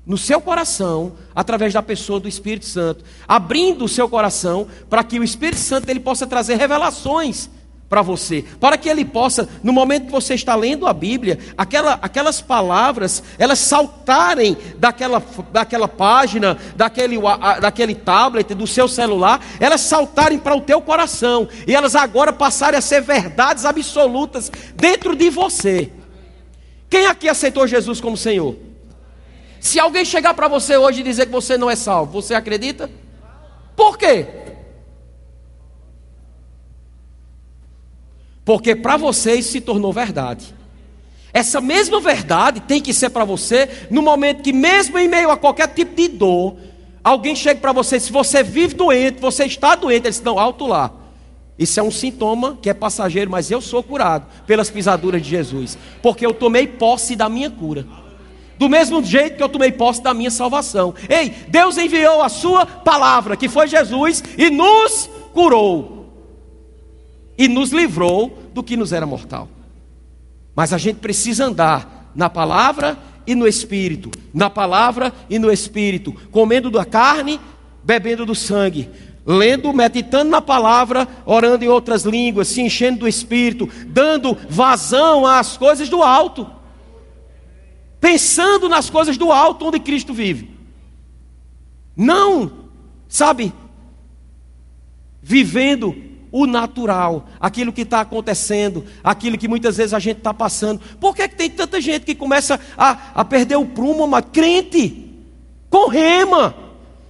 no seu coração, através da pessoa do Espírito Santo, abrindo o seu coração para que o Espírito Santo ele possa trazer revelações para você, para que ele possa, no momento que você está lendo a Bíblia, aquela, aquelas palavras, elas saltarem daquela, daquela página, daquele, daquele tablet, do seu celular, elas saltarem para o teu coração, e elas agora passarem a ser verdades absolutas dentro de você. Quem aqui aceitou Jesus como Senhor? Se alguém chegar para você hoje e dizer que você não é salvo, você acredita? Por quê? Porque para você isso se tornou verdade. Essa mesma verdade tem que ser para você no momento que, mesmo em meio a qualquer tipo de dor, alguém chega para você, se você vive doente, você está doente, eles estão alto lá. Isso é um sintoma que é passageiro, mas eu sou curado pelas pisaduras de Jesus, porque eu tomei posse da minha cura do mesmo jeito que eu tomei posse da minha salvação. Ei, Deus enviou a sua palavra, que foi Jesus, e nos curou, e nos livrou do que nos era mortal. Mas a gente precisa andar na palavra e no espírito, na palavra e no espírito, comendo da carne, bebendo do sangue, lendo, meditando na palavra, orando em outras línguas, se enchendo do espírito, dando vazão às coisas do alto pensando nas coisas do alto onde Cristo vive. Não, sabe, vivendo o natural, aquilo que está acontecendo, aquilo que muitas vezes a gente está passando. Por que, é que tem tanta gente que começa a, a perder o prumo, uma crente, com rema,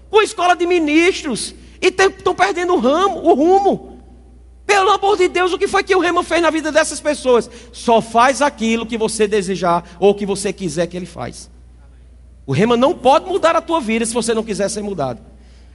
com escola de ministros, e estão perdendo o ramo, o rumo. Pelo amor de Deus, o que foi que o Rema fez na vida dessas pessoas? Só faz aquilo que você desejar ou que você quiser que ele faz. O Rema não pode mudar a tua vida se você não quiser ser mudado.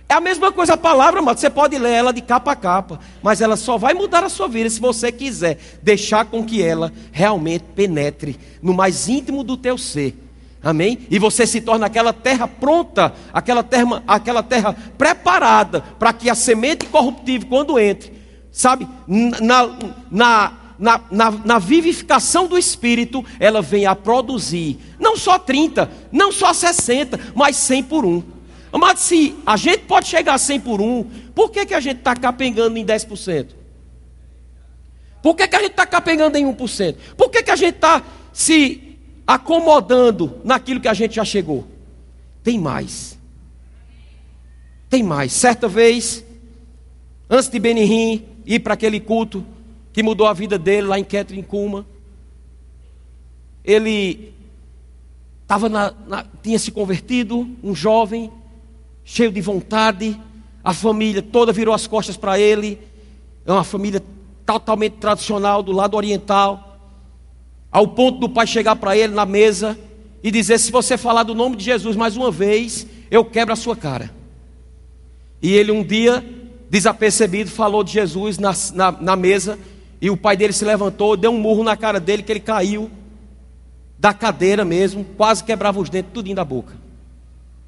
É a mesma coisa a palavra, mas você pode ler ela de capa a capa, mas ela só vai mudar a sua vida se você quiser deixar com que ela realmente penetre no mais íntimo do teu ser. Amém? E você se torna aquela terra pronta, aquela terra, aquela terra preparada para que a semente corruptível, quando entre, sabe, na, na, na, na, vivificação do Espírito, ela vem a produzir, não só 30, não só 60, mas 100 por um. Mas se a gente pode chegar a 100 por um, por que, que a gente está capengando em 10%? Por que, que a gente está capengando em 1%? Por que, que a gente está se acomodando naquilo que a gente já chegou? Tem mais. Tem mais. Certa vez, antes de Benihim, ir para aquele culto que mudou a vida dele lá em Ketrin Kuma. Ele tava na, na, tinha se convertido, um jovem, cheio de vontade, a família toda virou as costas para ele, é uma família totalmente tradicional do lado oriental, ao ponto do pai chegar para ele na mesa e dizer: Se você falar do nome de Jesus mais uma vez, eu quebro a sua cara. E ele um dia desapercebido, falou de Jesus na, na, na, mesa, e o pai dele se levantou, deu um murro na cara dele, que ele caiu da cadeira mesmo, quase quebrava os dentes, tudinho da boca.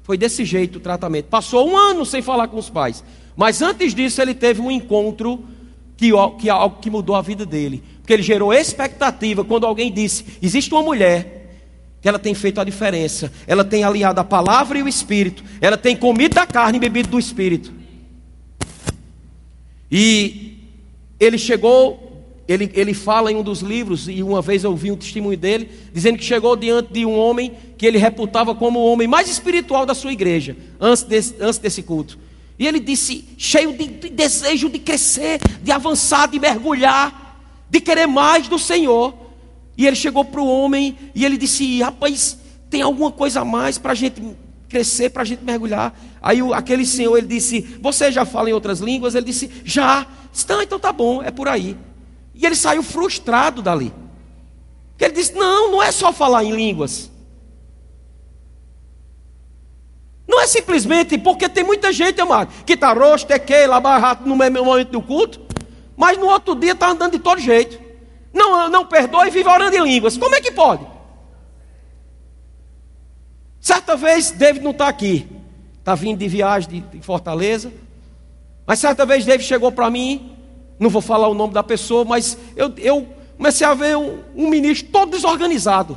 Foi desse jeito o tratamento. Passou um ano sem falar com os pais. Mas antes disso, ele teve um encontro que, que, que mudou a vida dele. Porque ele gerou expectativa quando alguém disse: existe uma mulher que ela tem feito a diferença. Ela tem aliado a palavra e o espírito. Ela tem comido da carne e bebido do espírito. E ele chegou, ele, ele fala em um dos livros, e uma vez eu vi um testemunho dele, dizendo que chegou diante de um homem que ele reputava como o homem mais espiritual da sua igreja, antes desse, antes desse culto. E ele disse, cheio de, de desejo de crescer, de avançar, de mergulhar, de querer mais do Senhor. E ele chegou para o homem e ele disse: Rapaz, tem alguma coisa a mais para a gente crescer, para a gente mergulhar? Aí o, aquele senhor ele disse: Você já fala em outras línguas? Ele disse: Já. Então, então tá bom, é por aí. E ele saiu frustrado dali. Porque ele disse: Não, não é só falar em línguas. Não é simplesmente porque tem muita gente, amado, que está roxo, tequei, lavar rato no momento do culto, mas no outro dia está andando de todo jeito. Não, não perdoa e vive orando em línguas. Como é que pode? Certa vez, David não está aqui. Está vindo de viagem de, de Fortaleza. Mas certa vez, David chegou para mim. Não vou falar o nome da pessoa, mas eu, eu comecei a ver um, um ministro todo desorganizado.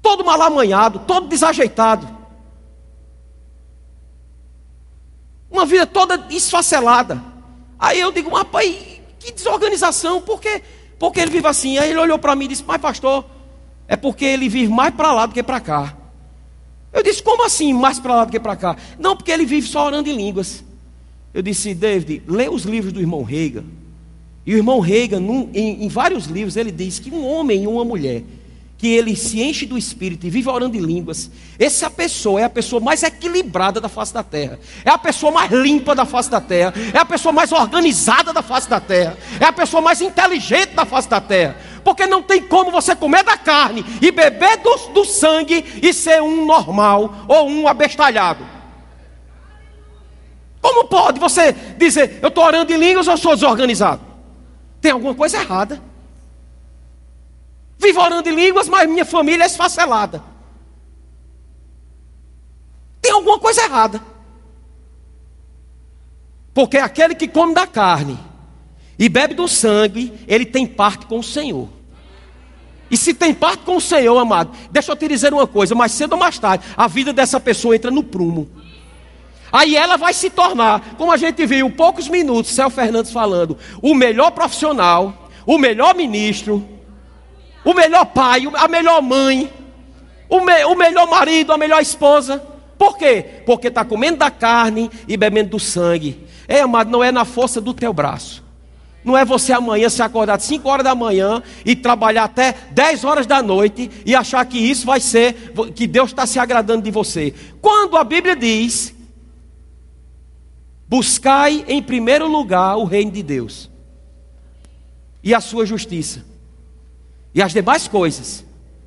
Todo mal amanhado, todo desajeitado. Uma vida toda esfacelada. Aí eu digo, rapaz, que desorganização, porque porque ele vive assim. Aí ele olhou para mim e disse: Mas, pastor, é porque ele vive mais para lá do que para cá. Eu disse: Como assim, mais para lá do que para cá? Não, porque ele vive só orando em línguas. Eu disse: David, lê os livros do irmão Reagan. E o irmão num, em, em vários livros, ele diz que um homem e uma mulher que ele se enche do Espírito e vive orando em línguas, essa pessoa é a pessoa mais equilibrada da face da terra, é a pessoa mais limpa da face da terra, é a pessoa mais organizada da face da terra, é a pessoa mais inteligente da face da terra, porque não tem como você comer da carne e beber do, do sangue e ser um normal ou um abestalhado. Como pode você dizer, eu estou orando em línguas ou sou desorganizado? Tem alguma coisa errada. Vivo orando em línguas, mas minha família é esfacelada. Tem alguma coisa errada. Porque aquele que come da carne e bebe do sangue, ele tem parte com o Senhor. E se tem parte com o Senhor, amado, deixa eu te dizer uma coisa: mais cedo ou mais tarde, a vida dessa pessoa entra no prumo. Aí ela vai se tornar, como a gente viu, poucos minutos, Céu Fernandes falando, o melhor profissional, o melhor ministro, o melhor pai, a melhor mãe, o, me, o melhor marido, a melhor esposa. Por quê? Porque está comendo da carne e bebendo do sangue. É, amado, não é na força do teu braço. Não é você amanhã se acordar de 5 horas da manhã e trabalhar até 10 horas da noite e achar que isso vai ser, que Deus está se agradando de você. Quando a Bíblia diz: buscai em primeiro lugar o reino de Deus e a sua justiça e as demais coisas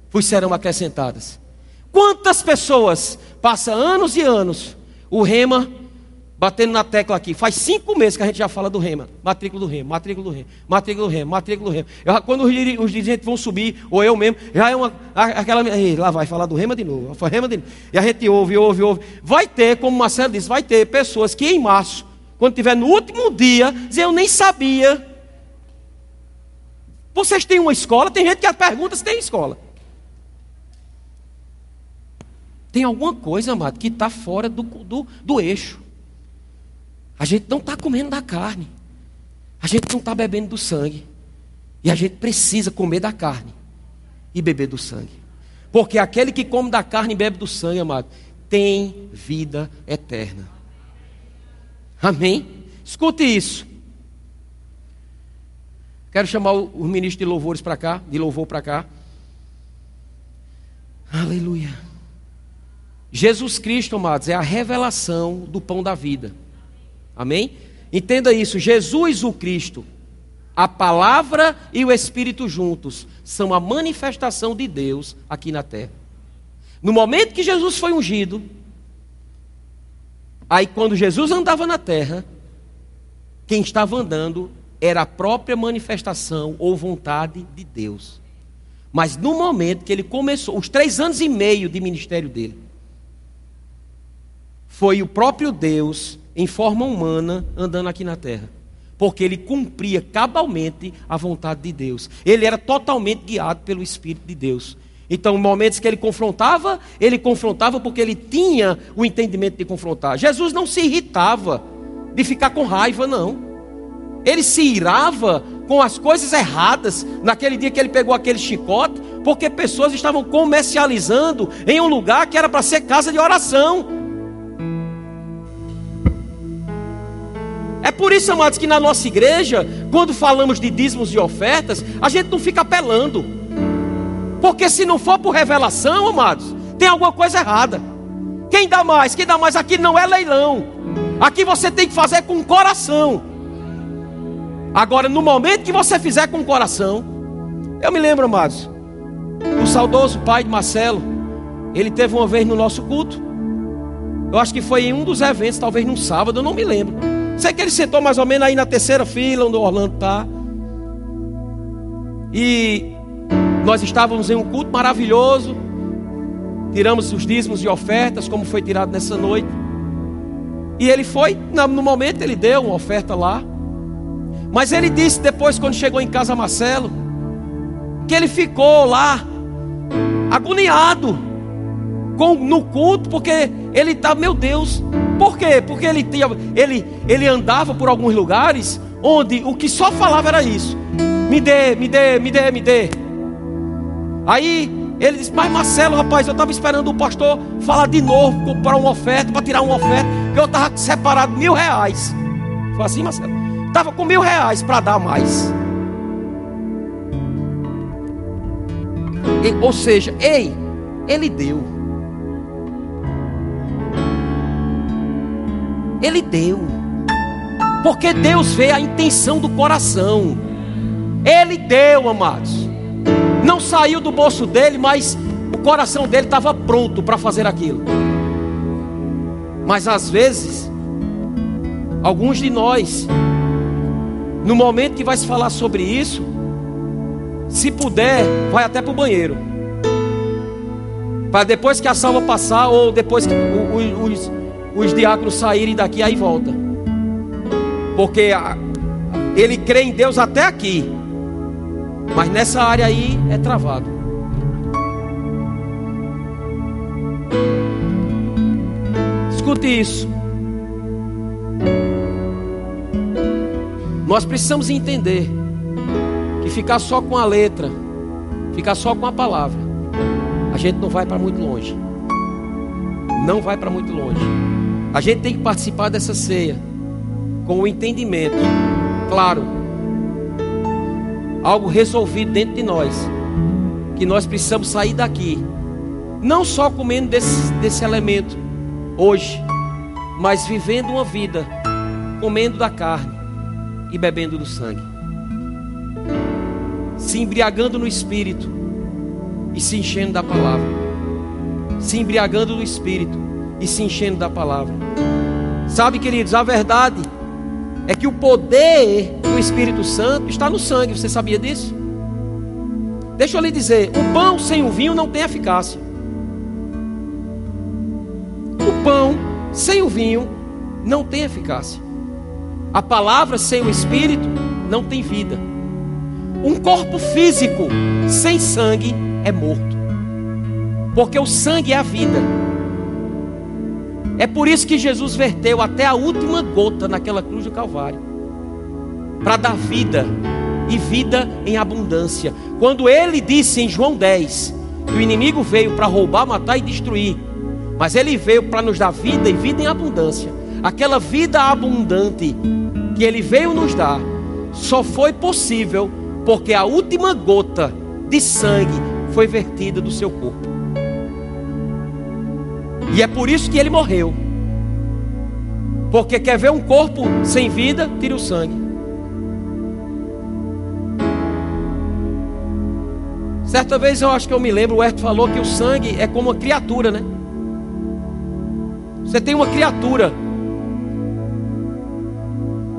vos serão acrescentadas. Quantas pessoas passam anos e anos o rema batendo na tecla aqui? Faz cinco meses que a gente já fala do rema, matrícula do rema, matrícula do rema, matrícula do rema, matrícula do rema. Eu, quando os, os, dirigentes vão subir, ou eu mesmo, já é uma aquela lá vai falar do rema de novo, rema de novo. E a gente ouve, ouve, ouve. Vai ter, como Marcelo disse, vai ter pessoas que em março, quando tiver no último dia, dizer eu nem sabia vocês têm uma escola? Tem gente que pergunta se tem escola. Tem alguma coisa, amado, que está fora do, do, do eixo. A gente não está comendo da carne. A gente não está bebendo do sangue. E a gente precisa comer da carne e beber do sangue. Porque aquele que come da carne e bebe do sangue, amado, tem vida eterna. Amém? Escute isso. Quero chamar o, o ministro de louvores para cá, de louvor para cá. Aleluia. Jesus Cristo, amados, é a revelação do pão da vida. Amém? Entenda isso. Jesus, o Cristo, a palavra e o Espírito juntos são a manifestação de Deus aqui na terra. No momento que Jesus foi ungido, aí quando Jesus andava na terra, quem estava andando era a própria manifestação ou vontade de Deus. Mas no momento que ele começou, os três anos e meio de ministério dele, foi o próprio Deus em forma humana andando aqui na terra. Porque ele cumpria cabalmente a vontade de Deus. Ele era totalmente guiado pelo Espírito de Deus. Então, momentos que ele confrontava, ele confrontava porque ele tinha o entendimento de confrontar. Jesus não se irritava de ficar com raiva, não. Ele se irava com as coisas erradas naquele dia que ele pegou aquele chicote, porque pessoas estavam comercializando em um lugar que era para ser casa de oração. É por isso, amados, que na nossa igreja, quando falamos de dízimos e ofertas, a gente não fica apelando. Porque se não for por revelação, amados, tem alguma coisa errada. Quem dá mais? Quem dá mais aqui não é leilão. Aqui você tem que fazer com o coração. Agora, no momento que você fizer com o coração, eu me lembro, amados, o saudoso pai de Marcelo, ele teve uma vez no nosso culto. Eu acho que foi em um dos eventos, talvez num sábado, eu não me lembro. Sei que ele sentou mais ou menos aí na terceira fila, onde o Orlando está. E nós estávamos em um culto maravilhoso. Tiramos os dízimos e ofertas, como foi tirado nessa noite. E ele foi, no momento ele deu uma oferta lá. Mas ele disse depois, quando chegou em casa Marcelo, que ele ficou lá, agoniado, com, no culto, porque ele estava, tá, meu Deus, por quê? Porque ele, tinha, ele, ele andava por alguns lugares onde o que só falava era isso: me dê, me dê, me dê, me dê. Aí ele disse: Mas Marcelo, rapaz, eu estava esperando o pastor falar de novo para uma oferta, para tirar uma oferta, que eu estava separado mil reais. Foi assim, Marcelo? Estava com mil reais para dar mais. Ou seja, ei, ele deu. Ele deu. Porque Deus vê a intenção do coração. Ele deu, amados. Não saiu do bolso dele, mas o coração dele estava pronto para fazer aquilo. Mas às vezes, alguns de nós, no momento que vai se falar sobre isso, se puder, vai até para o banheiro. Para depois que a salva passar, ou depois que os, os, os diáconos saírem daqui, aí volta. Porque ele crê em Deus até aqui. Mas nessa área aí é travado. Escute isso. Nós precisamos entender que ficar só com a letra, ficar só com a palavra, a gente não vai para muito longe. Não vai para muito longe. A gente tem que participar dessa ceia com o entendimento, claro, algo resolvido dentro de nós, que nós precisamos sair daqui, não só comendo desse, desse elemento hoje, mas vivendo uma vida comendo da carne e bebendo do sangue, se embriagando no espírito e se enchendo da palavra, se embriagando no espírito e se enchendo da palavra. Sabe, queridos, a verdade é que o poder do Espírito Santo está no sangue. Você sabia disso? Deixa eu lhe dizer: o pão sem o vinho não tem eficácia. O pão sem o vinho não tem eficácia. A palavra sem o Espírito não tem vida. Um corpo físico sem sangue é morto. Porque o sangue é a vida. É por isso que Jesus verteu até a última gota naquela cruz do Calvário para dar vida e vida em abundância. Quando ele disse em João 10 que o inimigo veio para roubar, matar e destruir, mas ele veio para nos dar vida e vida em abundância. Aquela vida abundante que ele veio nos dar só foi possível porque a última gota de sangue foi vertida do seu corpo. E é por isso que ele morreu. Porque quer ver um corpo sem vida, tira o sangue. Certa vez eu acho que eu me lembro, o Herto falou que o sangue é como uma criatura, né? Você tem uma criatura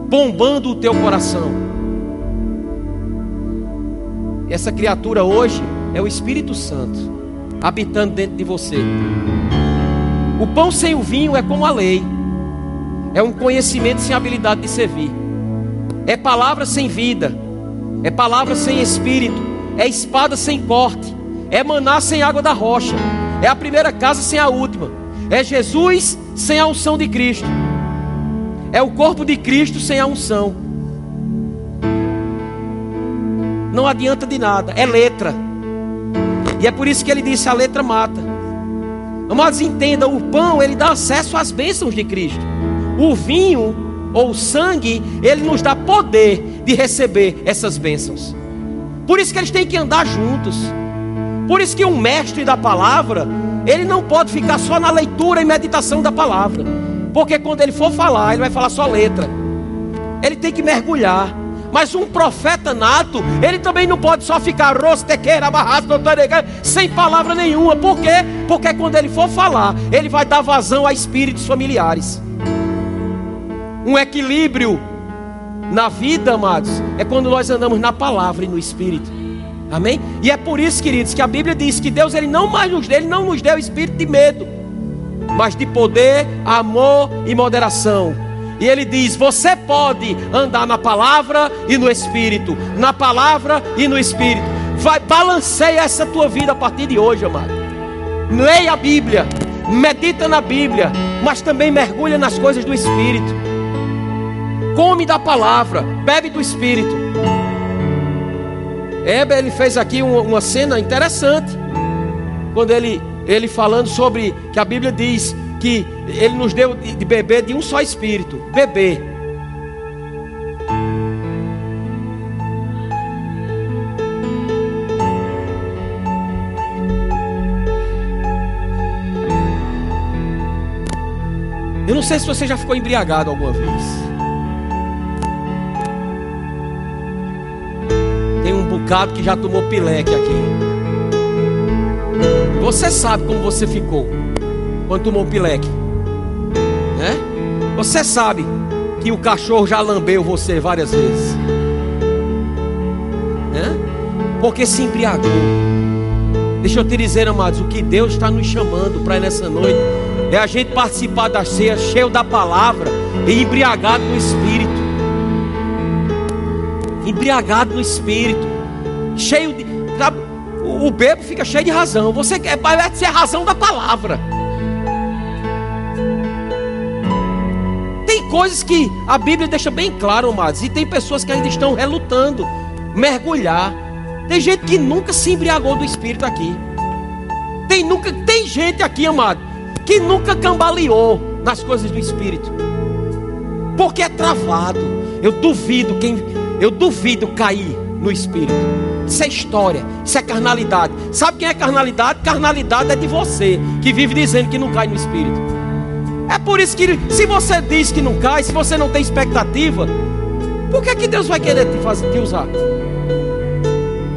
bombando o teu coração. E essa criatura hoje é o Espírito Santo habitando dentro de você. O pão sem o vinho é como a lei. é um conhecimento sem habilidade de servir. É palavra sem vida. É palavra sem espírito. É espada sem corte. É maná sem água da rocha. É a primeira casa sem a última. É Jesus sem a unção de Cristo. É o corpo de Cristo sem a unção. Não adianta de nada. É letra. E é por isso que ele disse: a letra mata. Amados, entenda: o pão ele dá acesso às bênçãos de Cristo. O vinho ou o sangue, ele nos dá poder de receber essas bênçãos. Por isso que eles têm que andar juntos. Por isso que um mestre da palavra, ele não pode ficar só na leitura e meditação da palavra. Porque quando ele for falar, ele vai falar só letra. Ele tem que mergulhar. Mas um profeta nato, ele também não pode só ficar rostequeira, sem palavra nenhuma. Por quê? Porque quando ele for falar, ele vai dar vazão a espíritos familiares. Um equilíbrio na vida, amados, é quando nós andamos na palavra e no espírito. Amém? E é por isso, queridos, que a Bíblia diz que Deus ele não mais nos deu, ele não nos deu espírito de medo, mas de poder, amor e moderação. E ele diz: Você pode andar na palavra e no espírito, na palavra e no espírito. Vai balanceia essa tua vida a partir de hoje, amado. Leia a Bíblia, medita na Bíblia, mas também mergulha nas coisas do espírito. Come da palavra, bebe do espírito. Heber ele fez aqui uma, cena interessante. Quando ele, ele falando sobre que a Bíblia diz que ele nos deu de beber de um só espírito, beber. Eu não sei se você já ficou embriagado alguma vez. bocado que já tomou pileque aqui. Você sabe como você ficou quando tomou pileque, né? Você sabe que o cachorro já lambeu você várias vezes, né? Porque se embriagou. Deixa eu te dizer, amados, o que Deus está nos chamando para nessa noite é a gente participar da ceia cheio da palavra e embriagado no espírito. Embriagado no espírito cheio de. O bebo fica cheio de razão. Você quer vai ser a razão da palavra. Tem coisas que a Bíblia deixa bem claro, amados. E tem pessoas que ainda estão relutando mergulhar. Tem gente que nunca se embriagou do Espírito aqui. Tem, nunca, tem gente aqui, amado, que nunca cambaleou nas coisas do Espírito. Porque é travado. Eu duvido quem. Eu duvido cair no Espírito. Isso é história, isso é carnalidade. Sabe quem é carnalidade? Carnalidade é de você, que vive dizendo que não cai no Espírito. É por isso que, se você diz que não cai, se você não tem expectativa, por que, que Deus vai querer te, fazer, te usar?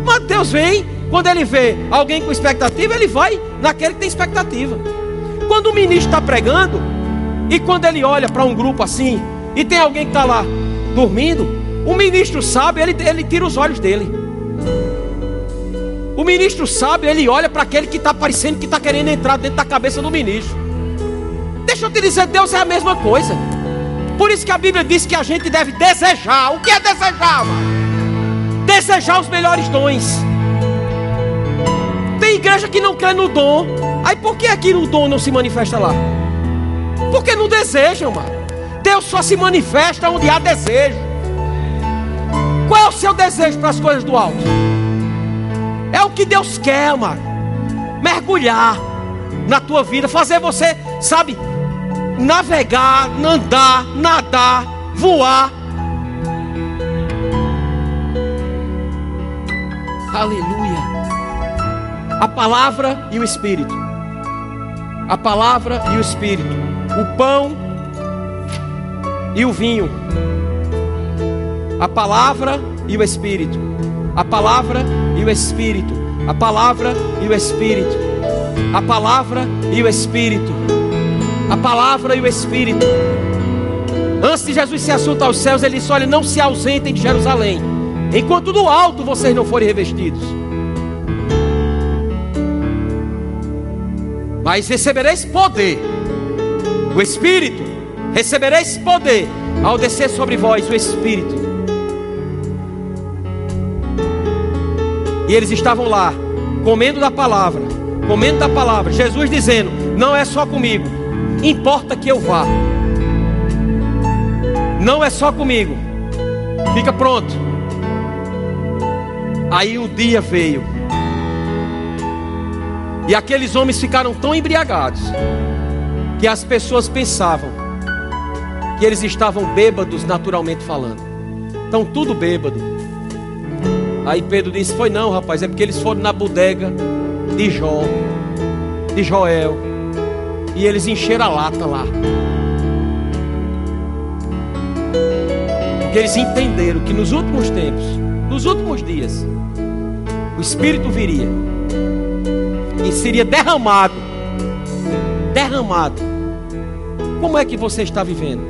Mas Deus vem, quando Ele vê alguém com expectativa, Ele vai naquele que tem expectativa. Quando o ministro está pregando, e quando ele olha para um grupo assim, e tem alguém que está lá dormindo, o ministro sabe, ele, ele tira os olhos dele. O ministro sabe, ele olha para aquele que está parecendo que está querendo entrar dentro da cabeça do ministro. Deixa eu te dizer, Deus é a mesma coisa. Por isso que a Bíblia diz que a gente deve desejar. O que é desejar? Mano? Desejar os melhores dons. Tem igreja que não crê no dom. Aí por que aqui o dom não se manifesta lá? Porque não desejam, mano. Deus só se manifesta onde há desejo. Qual é o seu desejo para as coisas do alto? É o que Deus quer, mano. Mergulhar na tua vida, fazer você, sabe, navegar, andar, nadar, voar. Aleluia. A palavra e o espírito. A palavra e o espírito. O pão e o vinho. A palavra e o espírito. A palavra e o Espírito. A palavra e o Espírito. A palavra e o Espírito. A palavra e o Espírito. Antes de Jesus se assuntar aos céus, ele disse: Olha, não se ausentem de Jerusalém, enquanto do alto vocês não forem revestidos. Mas recebereis poder, o Espírito, Recebereis poder ao descer sobre vós o Espírito. E eles estavam lá, comendo da palavra, comendo da palavra. Jesus dizendo: Não é só comigo, importa que eu vá. Não é só comigo, fica pronto. Aí o dia veio, e aqueles homens ficaram tão embriagados que as pessoas pensavam que eles estavam bêbados naturalmente falando. Estão tudo bêbado. Aí Pedro disse: Foi não, rapaz, é porque eles foram na bodega de Jó, de Joel, e eles encheram a lata lá. Porque eles entenderam que nos últimos tempos, nos últimos dias, o Espírito viria e seria derramado. Derramado. Como é que você está vivendo?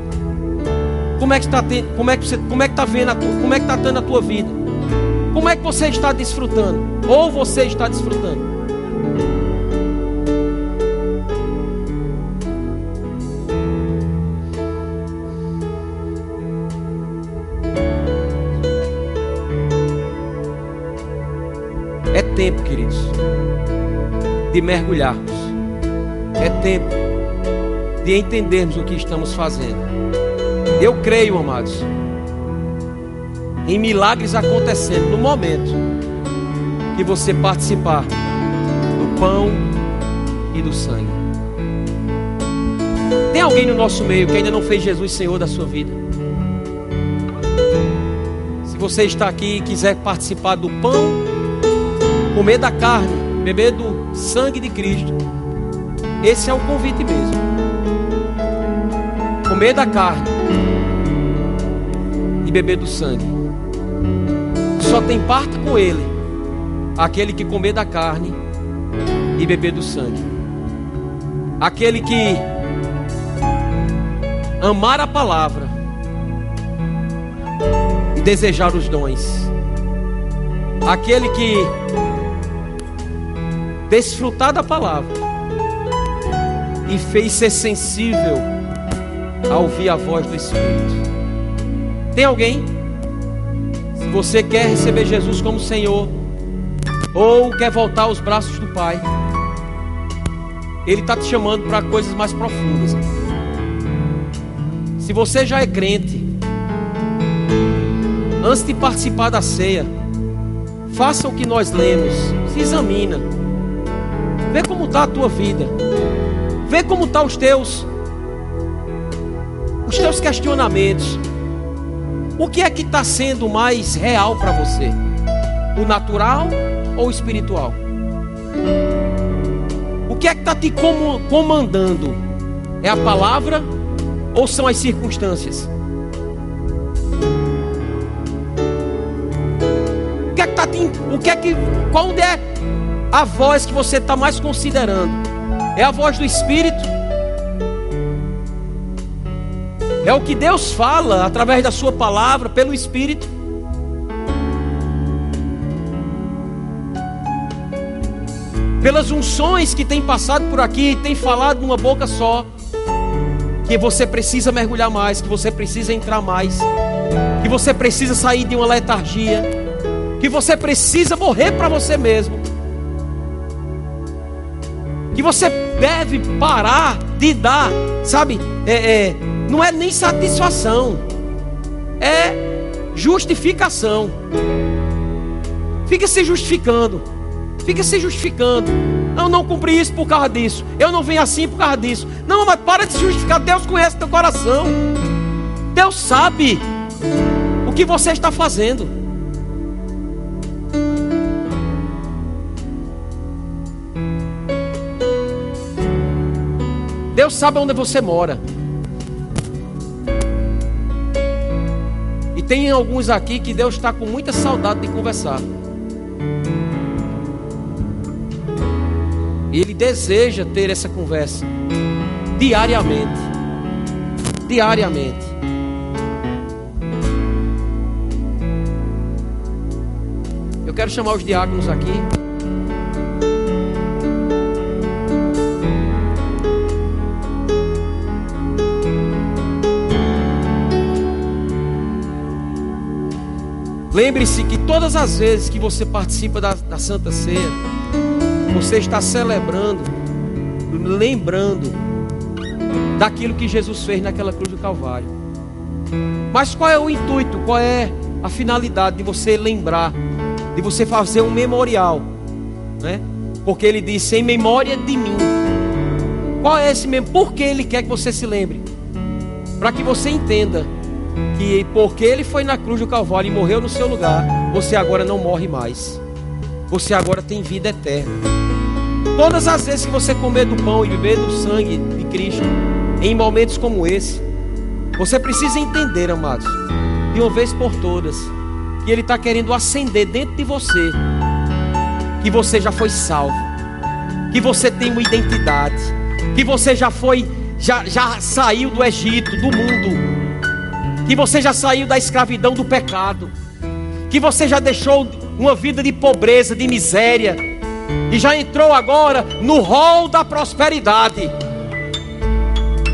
Como é que está como é que você, como é que está vendo a tua, como é que está dando a tua vida? Como é que você está desfrutando? Ou você está desfrutando? É tempo, queridos de mergulharmos. É tempo de entendermos o que estamos fazendo. Eu creio, amados, em milagres acontecendo no momento que você participar do pão e do sangue. Tem alguém no nosso meio que ainda não fez Jesus Senhor da sua vida? Se você está aqui e quiser participar do pão, comer da carne, beber do sangue de Cristo. Esse é o convite mesmo. Comer da carne e beber do sangue. Só tem parte com ele aquele que comer da carne e beber do sangue. Aquele que amar a palavra e desejar os dons. Aquele que desfrutar da palavra e fez ser sensível a ouvir a voz do Espírito. Tem alguém? Você quer receber Jesus como Senhor, ou quer voltar aos braços do Pai, Ele está te chamando para coisas mais profundas. Se você já é crente, antes de participar da ceia, faça o que nós lemos, se examina. Vê como está a tua vida. Vê como estão tá os teus os teus questionamentos. O que é que está sendo mais real para você? O natural ou o espiritual? O que é que está te comandando? É a palavra ou são as circunstâncias? O que é que está te, o que é que qual é a voz que você está mais considerando? É a voz do Espírito? É o que Deus fala através da Sua palavra, pelo Espírito? Pelas unções que tem passado por aqui, tem falado numa boca só, que você precisa mergulhar mais, que você precisa entrar mais, que você precisa sair de uma letargia, que você precisa morrer para você mesmo que você deve parar de dar, sabe? É, é, não é nem satisfação, é justificação. Fica se justificando, fica se justificando. Eu não cumpri isso por causa disso. Eu não venho assim por causa disso. Não, mas para de se justificar. Deus conhece teu coração. Deus sabe o que você está fazendo. Deus sabe onde você mora. Tem alguns aqui que Deus está com muita saudade de conversar. E Ele deseja ter essa conversa diariamente. Diariamente. Eu quero chamar os diáconos aqui. Lembre-se que todas as vezes que você participa da, da Santa Ceia, você está celebrando, lembrando daquilo que Jesus fez naquela cruz do Calvário. Mas qual é o intuito? Qual é a finalidade de você lembrar, de você fazer um memorial, né? Porque ele disse em memória de mim. Qual é esse mesmo? Por que ele quer que você se lembre? Para que você entenda que porque ele foi na cruz do Calvário e morreu no seu lugar, você agora não morre mais. Você agora tem vida eterna. Todas as vezes que você comer do pão e beber do sangue de Cristo, em momentos como esse, você precisa entender, amados, de uma vez por todas, que Ele está querendo acender dentro de você, que você já foi salvo, que você tem uma identidade, que você já foi, já, já saiu do Egito, do mundo, que você já saiu da escravidão do pecado, que você já deixou uma vida de pobreza, de miséria, e já entrou agora no rol da prosperidade.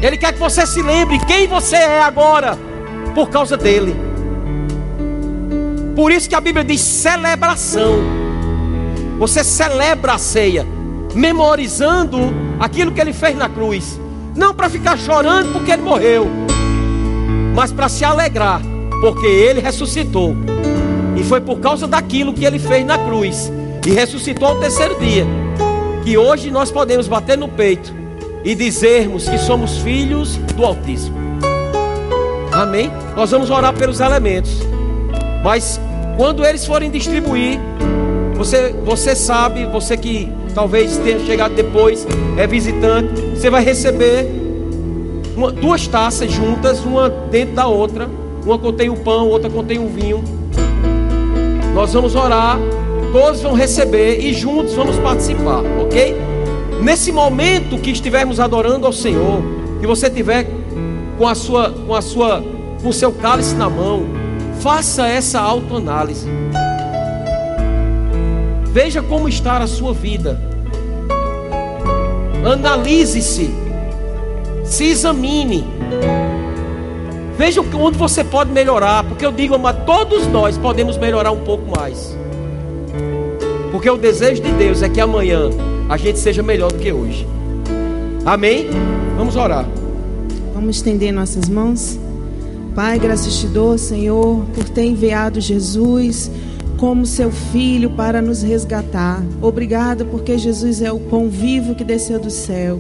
Ele quer que você se lembre quem você é agora, por causa dele. Por isso que a Bíblia diz celebração. Você celebra a ceia, memorizando aquilo que ele fez na cruz, não para ficar chorando porque ele morreu mas para se alegrar, porque ele ressuscitou. E foi por causa daquilo que ele fez na cruz e ressuscitou ao terceiro dia, que hoje nós podemos bater no peito e dizermos que somos filhos do Altíssimo. Amém? Nós vamos orar pelos elementos, mas quando eles forem distribuir, você, você sabe, você que talvez tenha chegado depois, é visitante, você vai receber uma, duas taças juntas, uma dentro da outra. Uma contém o pão, outra contém o vinho. Nós vamos orar, todos vão receber e juntos vamos participar, ok? Nesse momento que estivermos adorando ao Senhor, que você tiver com a sua, com a sua, com o seu cálice na mão, faça essa autoanálise. Veja como está a sua vida. Analise-se. Se examine. Veja onde você pode melhorar. Porque eu digo, mas todos nós podemos melhorar um pouco mais. Porque o desejo de Deus é que amanhã a gente seja melhor do que hoje. Amém? Vamos orar. Vamos estender nossas mãos. Pai, graças te dou, Senhor, por ter enviado Jesus como seu filho para nos resgatar. Obrigado porque Jesus é o pão vivo que desceu do céu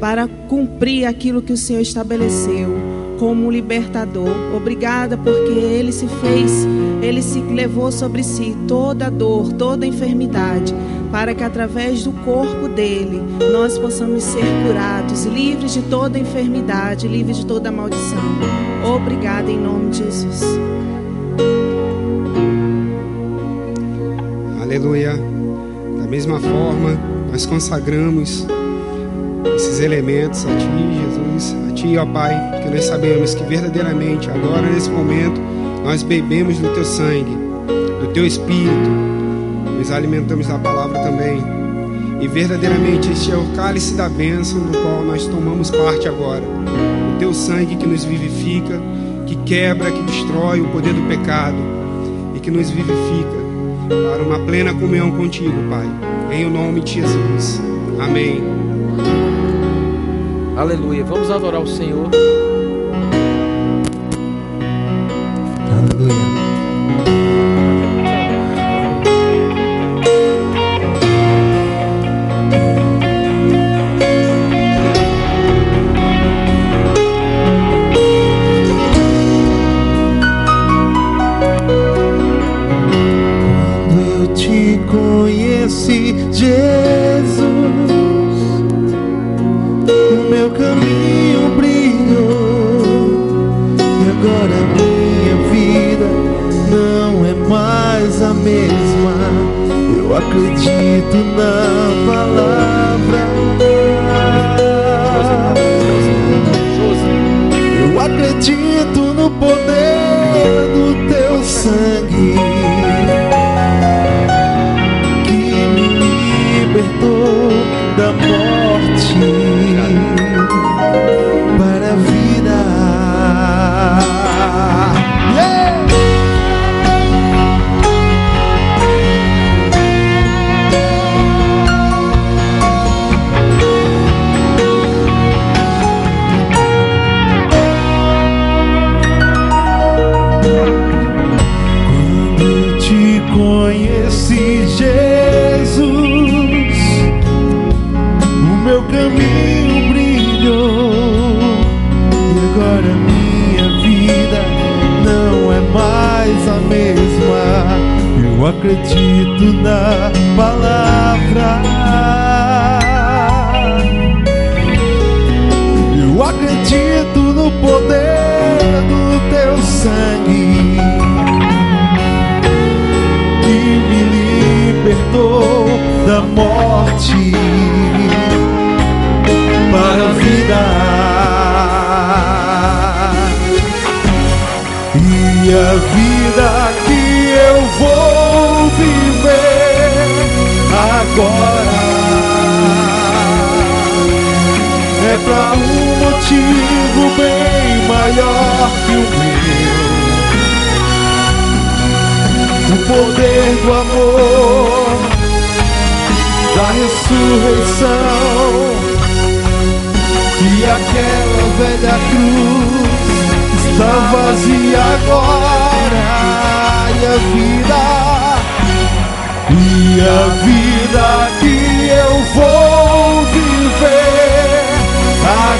para cumprir aquilo que o Senhor estabeleceu como libertador. Obrigada porque ele se fez, ele se levou sobre si toda dor, toda enfermidade, para que através do corpo dele nós possamos ser curados, livres de toda enfermidade, livres de toda maldição. Obrigada em nome de Jesus. Aleluia. Da mesma forma, nós consagramos esses elementos a Ti, Jesus, a Ti, ó Pai, porque nós sabemos que verdadeiramente, agora nesse momento, nós bebemos do Teu sangue, do Teu Espírito, nos alimentamos da palavra também. E verdadeiramente este é o cálice da bênção do qual nós tomamos parte agora. O Teu sangue que nos vivifica, que quebra, que destrói o poder do pecado e que nos vivifica para uma plena comunhão contigo, Pai. Em o nome de Jesus. Amém. Aleluia. Vamos adorar o Senhor.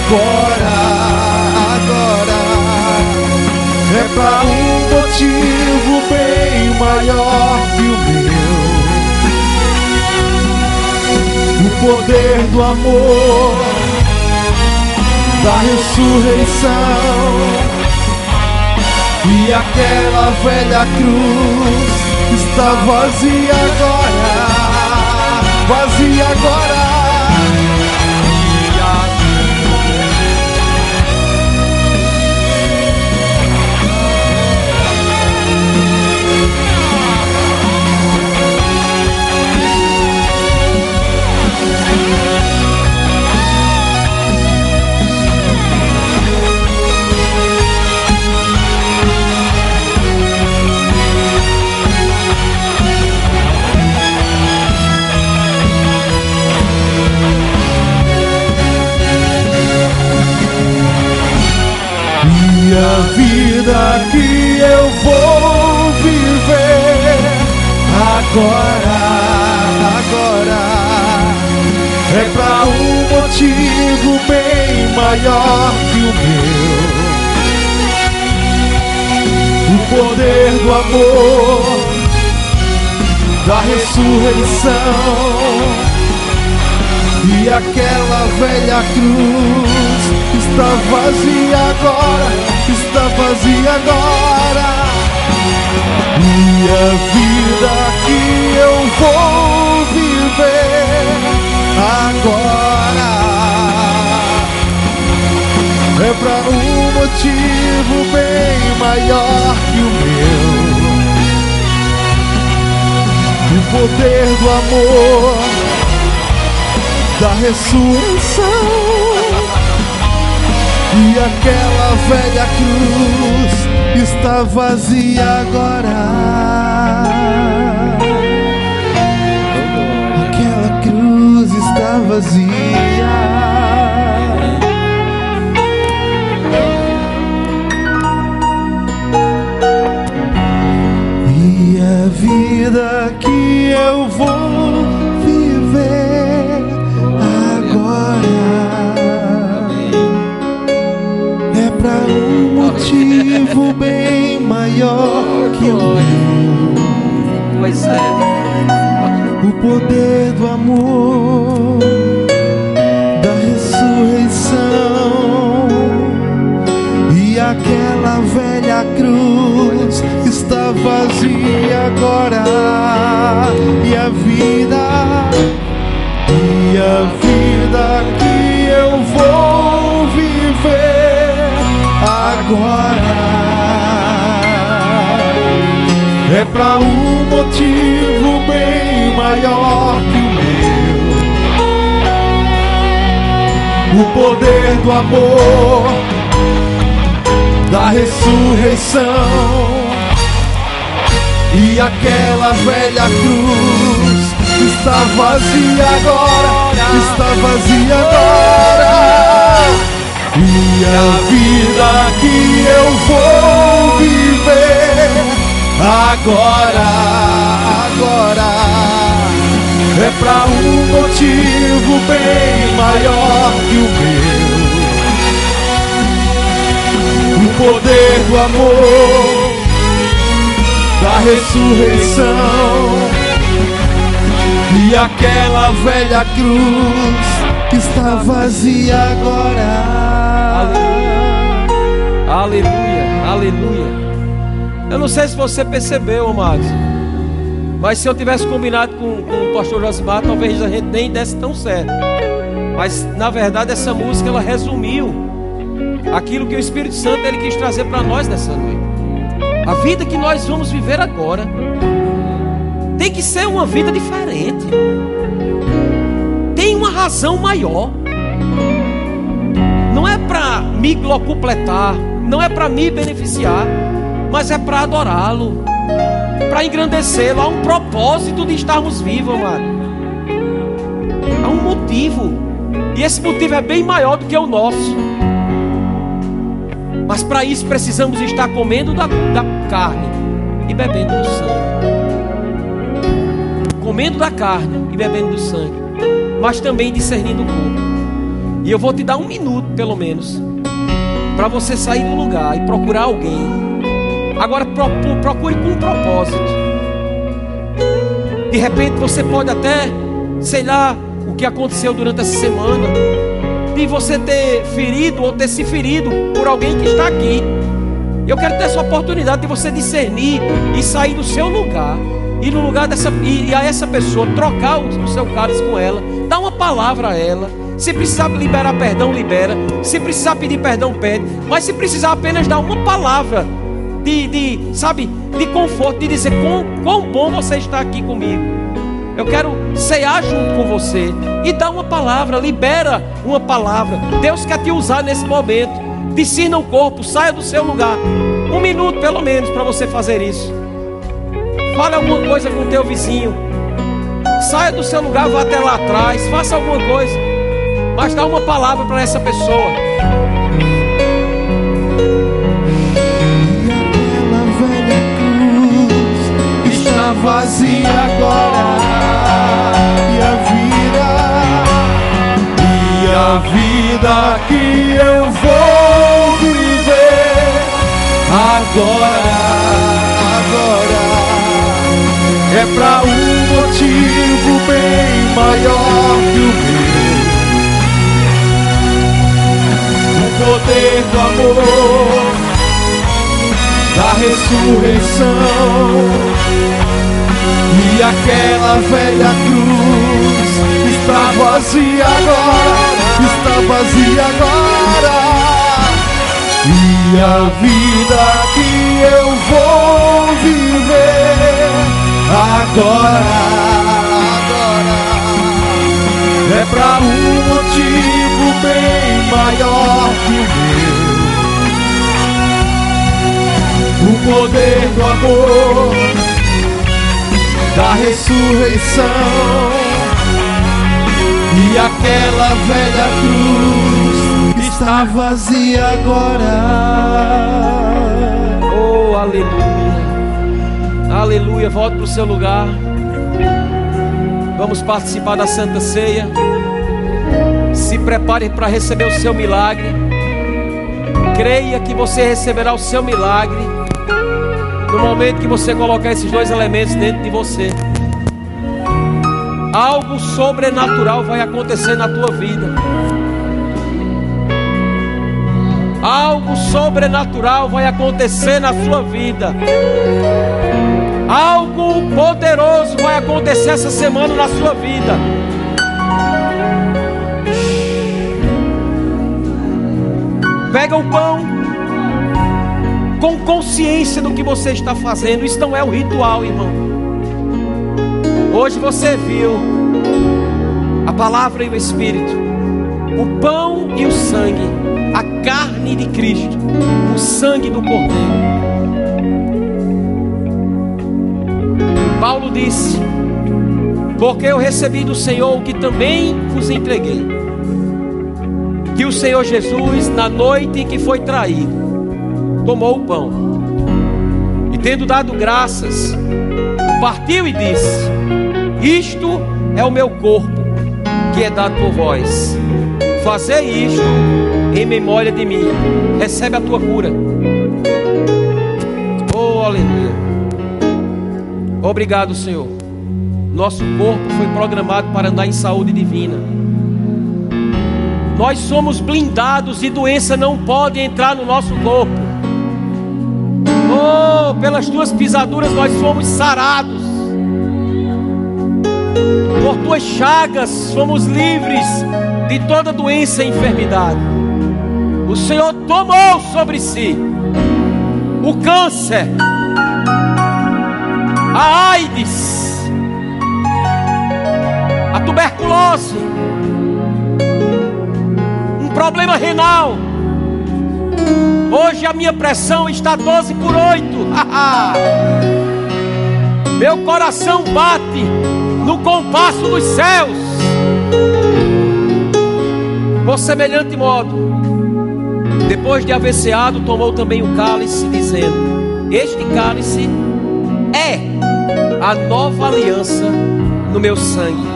Agora agora é para um motivo bem maior que o meu o poder do amor da ressurreição e aquela velha cruz está vazia agora, vazia agora. E a vida que eu vou viver agora, agora é para um motivo bem maior que o meu. O poder do amor, da ressurreição e aquela velha cruz está vazia agora, está vazia agora. E a vida que eu vou viver agora é para um motivo bem maior que o meu. O poder do amor da ressurreição e aquela velha cruz está vazia agora. Aquela cruz está vazia. E a vida que eu vou viver agora um motivo bem maior que o meu. Pois é. O poder do amor, da ressurreição e aquela velha cruz está vazia agora e a vida e a vida agora é para um motivo bem maior que o meu. O poder do amor, da ressurreição e aquela velha cruz está vazia agora, está vazia agora. E a vida que eu vou viver agora, agora é para um motivo bem maior que o meu. O poder do amor, da ressurreição e aquela velha cruz que está vazia agora. Aleluia, aleluia. Eu não sei se você percebeu, amados, mas se eu tivesse combinado com, com o pastor Josimar, talvez a gente nem desse tão certo. Mas na verdade essa música ela resumiu aquilo que o Espírito Santo ele quis trazer para nós nessa noite. A vida que nós vamos viver agora tem que ser uma vida diferente. Tem uma razão maior. Me glocupletar, não é para me beneficiar, mas é para adorá-lo, para engrandecê-lo. Há um propósito de estarmos vivos, amado. Há um motivo. E esse motivo é bem maior do que o nosso. Mas para isso precisamos estar comendo da, da carne e bebendo do sangue comendo da carne e bebendo do sangue, mas também discernindo o corpo. E eu vou te dar um minuto, pelo menos, para você sair do lugar e procurar alguém. Agora procure com um propósito. De repente você pode até, sei lá, o que aconteceu durante essa semana, de você ter ferido ou ter se ferido por alguém que está aqui. Eu quero ter essa oportunidade de você discernir e sair do seu lugar e no lugar dessa e, a essa pessoa trocar o, o seu cálice com ela, dar uma palavra a ela. Se precisar liberar perdão, libera. Se precisar pedir perdão, pede. Mas se precisar apenas dar uma palavra de, de sabe, de conforto, de dizer quão, quão bom você está aqui comigo. Eu quero cear junto com você e dar uma palavra, libera uma palavra. Deus quer te usar nesse momento. Discina o corpo, saia do seu lugar. Um minuto pelo menos para você fazer isso. Fale alguma coisa com o teu vizinho. Saia do seu lugar, vá até lá atrás. Faça alguma coisa. Mas dá uma palavra para essa pessoa. E aquela velha cruz está vazia agora. E a vida, e a vida que eu vou viver agora, agora é para um motivo bem maior que o poder do amor, da ressurreição e aquela velha cruz está vazia agora, está vazia agora. E a vida que eu vou viver agora, agora é para um motivo bem maior que o meu. O poder do amor, da ressurreição e aquela velha cruz está vazia agora. Oh, aleluia. Aleluia, volte para o seu lugar. Vamos participar da Santa Ceia. Prepare para receber o seu milagre. Creia que você receberá o seu milagre no momento que você colocar esses dois elementos dentro de você. Algo sobrenatural vai acontecer na tua vida. Algo sobrenatural vai acontecer na sua vida. Algo poderoso vai acontecer essa semana na sua vida. Pega o pão com consciência do que você está fazendo. Isso não é o ritual, irmão. Hoje você viu a palavra e o Espírito, o pão e o sangue, a carne de Cristo, o sangue do Cordeiro. Paulo disse: Porque eu recebi do Senhor o que também vos entreguei. Que o Senhor Jesus, na noite em que foi traído, tomou o pão e, tendo dado graças, partiu e disse: Isto é o meu corpo, que é dado por vós. Fazei isto em memória de mim. Recebe a tua cura. Oh, aleluia. Obrigado, Senhor. Nosso corpo foi programado para andar em saúde divina. Nós somos blindados e doença não pode entrar no nosso corpo. Oh, pelas tuas pisaduras nós fomos sarados. Por tuas chagas fomos livres de toda doença e enfermidade. O Senhor tomou sobre si o câncer, a AIDS, a tuberculose, problema renal. Hoje a minha pressão está 12 por 8. Meu coração bate no compasso dos céus. Por semelhante modo, depois de haver ceado, tomou também o cálice, dizendo: Este cálice é a nova aliança no meu sangue.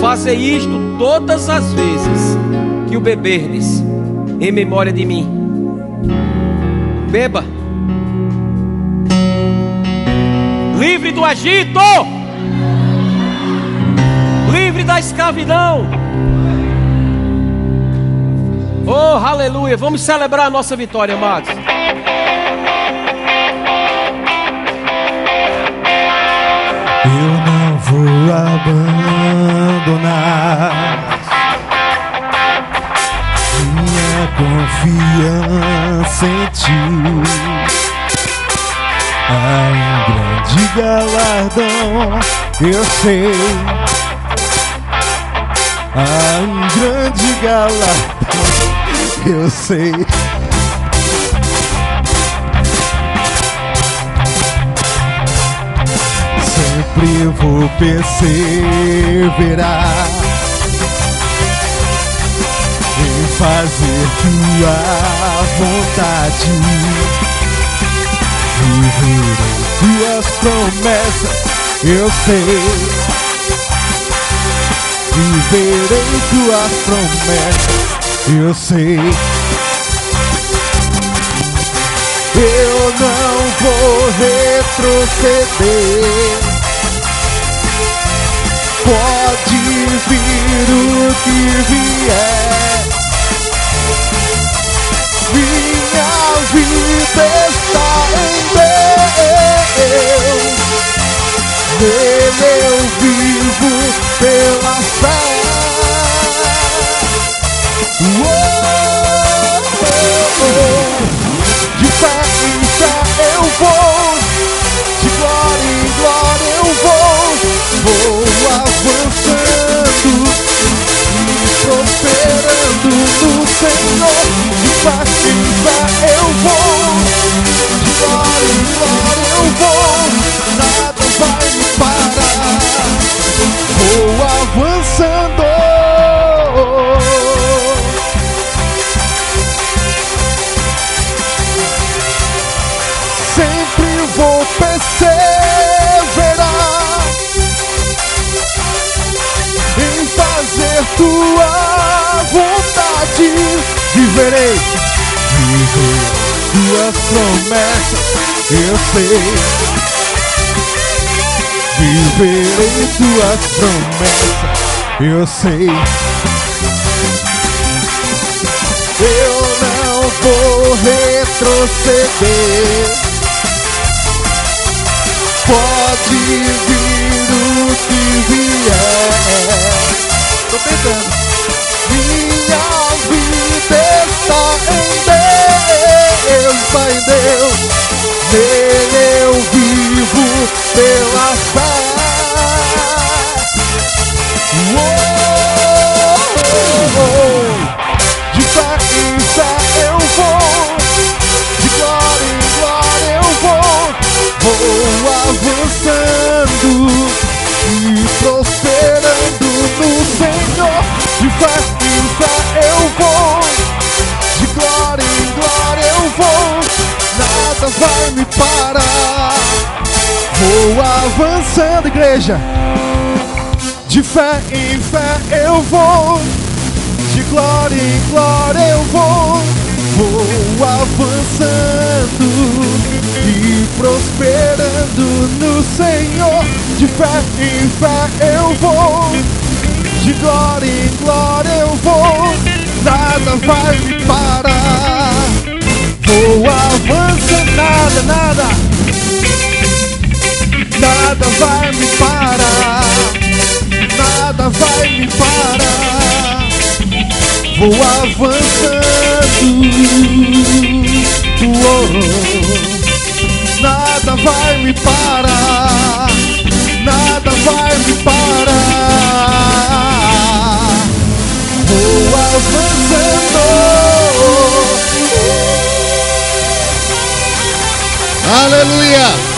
Fazei isto todas as vezes o beberdes, em memória de mim. Beba. Livre do Egito. Livre da escravidão. Oh, aleluia. Vamos celebrar a nossa vitória, amados. Eu não vou abandonar confiança em ti. Há um grande galardão, eu sei. Há um grande galardão, eu sei. Sempre vou perseverar fazer tua vontade. Viver em tuas promessas, eu sei. Viver em tuas promessas, eu sei. Eu não vou retroceder. Pode vir o que vier. Vida está em Deus. Nele eu vivo pela fé. Uou, oh, oh. De fé em fé eu vou, de glória em glória eu vou, vou avançando e prosperando no Senhor. De fé em eu sei. Viverei tuas promessas, eu sei. Eu não vou retroceder. Pode vir o que vier. Tô tentando. Minha vida está em Deus, está em Deus. Nele eu vivo pela fé. Uou! De fé em fé eu vou, de glória em glória eu vou, vou avançando e prosperando no Senhor. De fé nada vai me parar. Vou avançando, igreja. De fé em fé eu vou, de glória em glória eu vou, vou avançando e prosperando no Senhor. De fé em fé eu vou, de glória em glória eu vou, nada vai me parar. Vou avançando, nada, nada, nada vai me parar, nada vai me parar. Vou avançando, nada vai me parar, nada vai me parar. Vou avançando. Aleluia!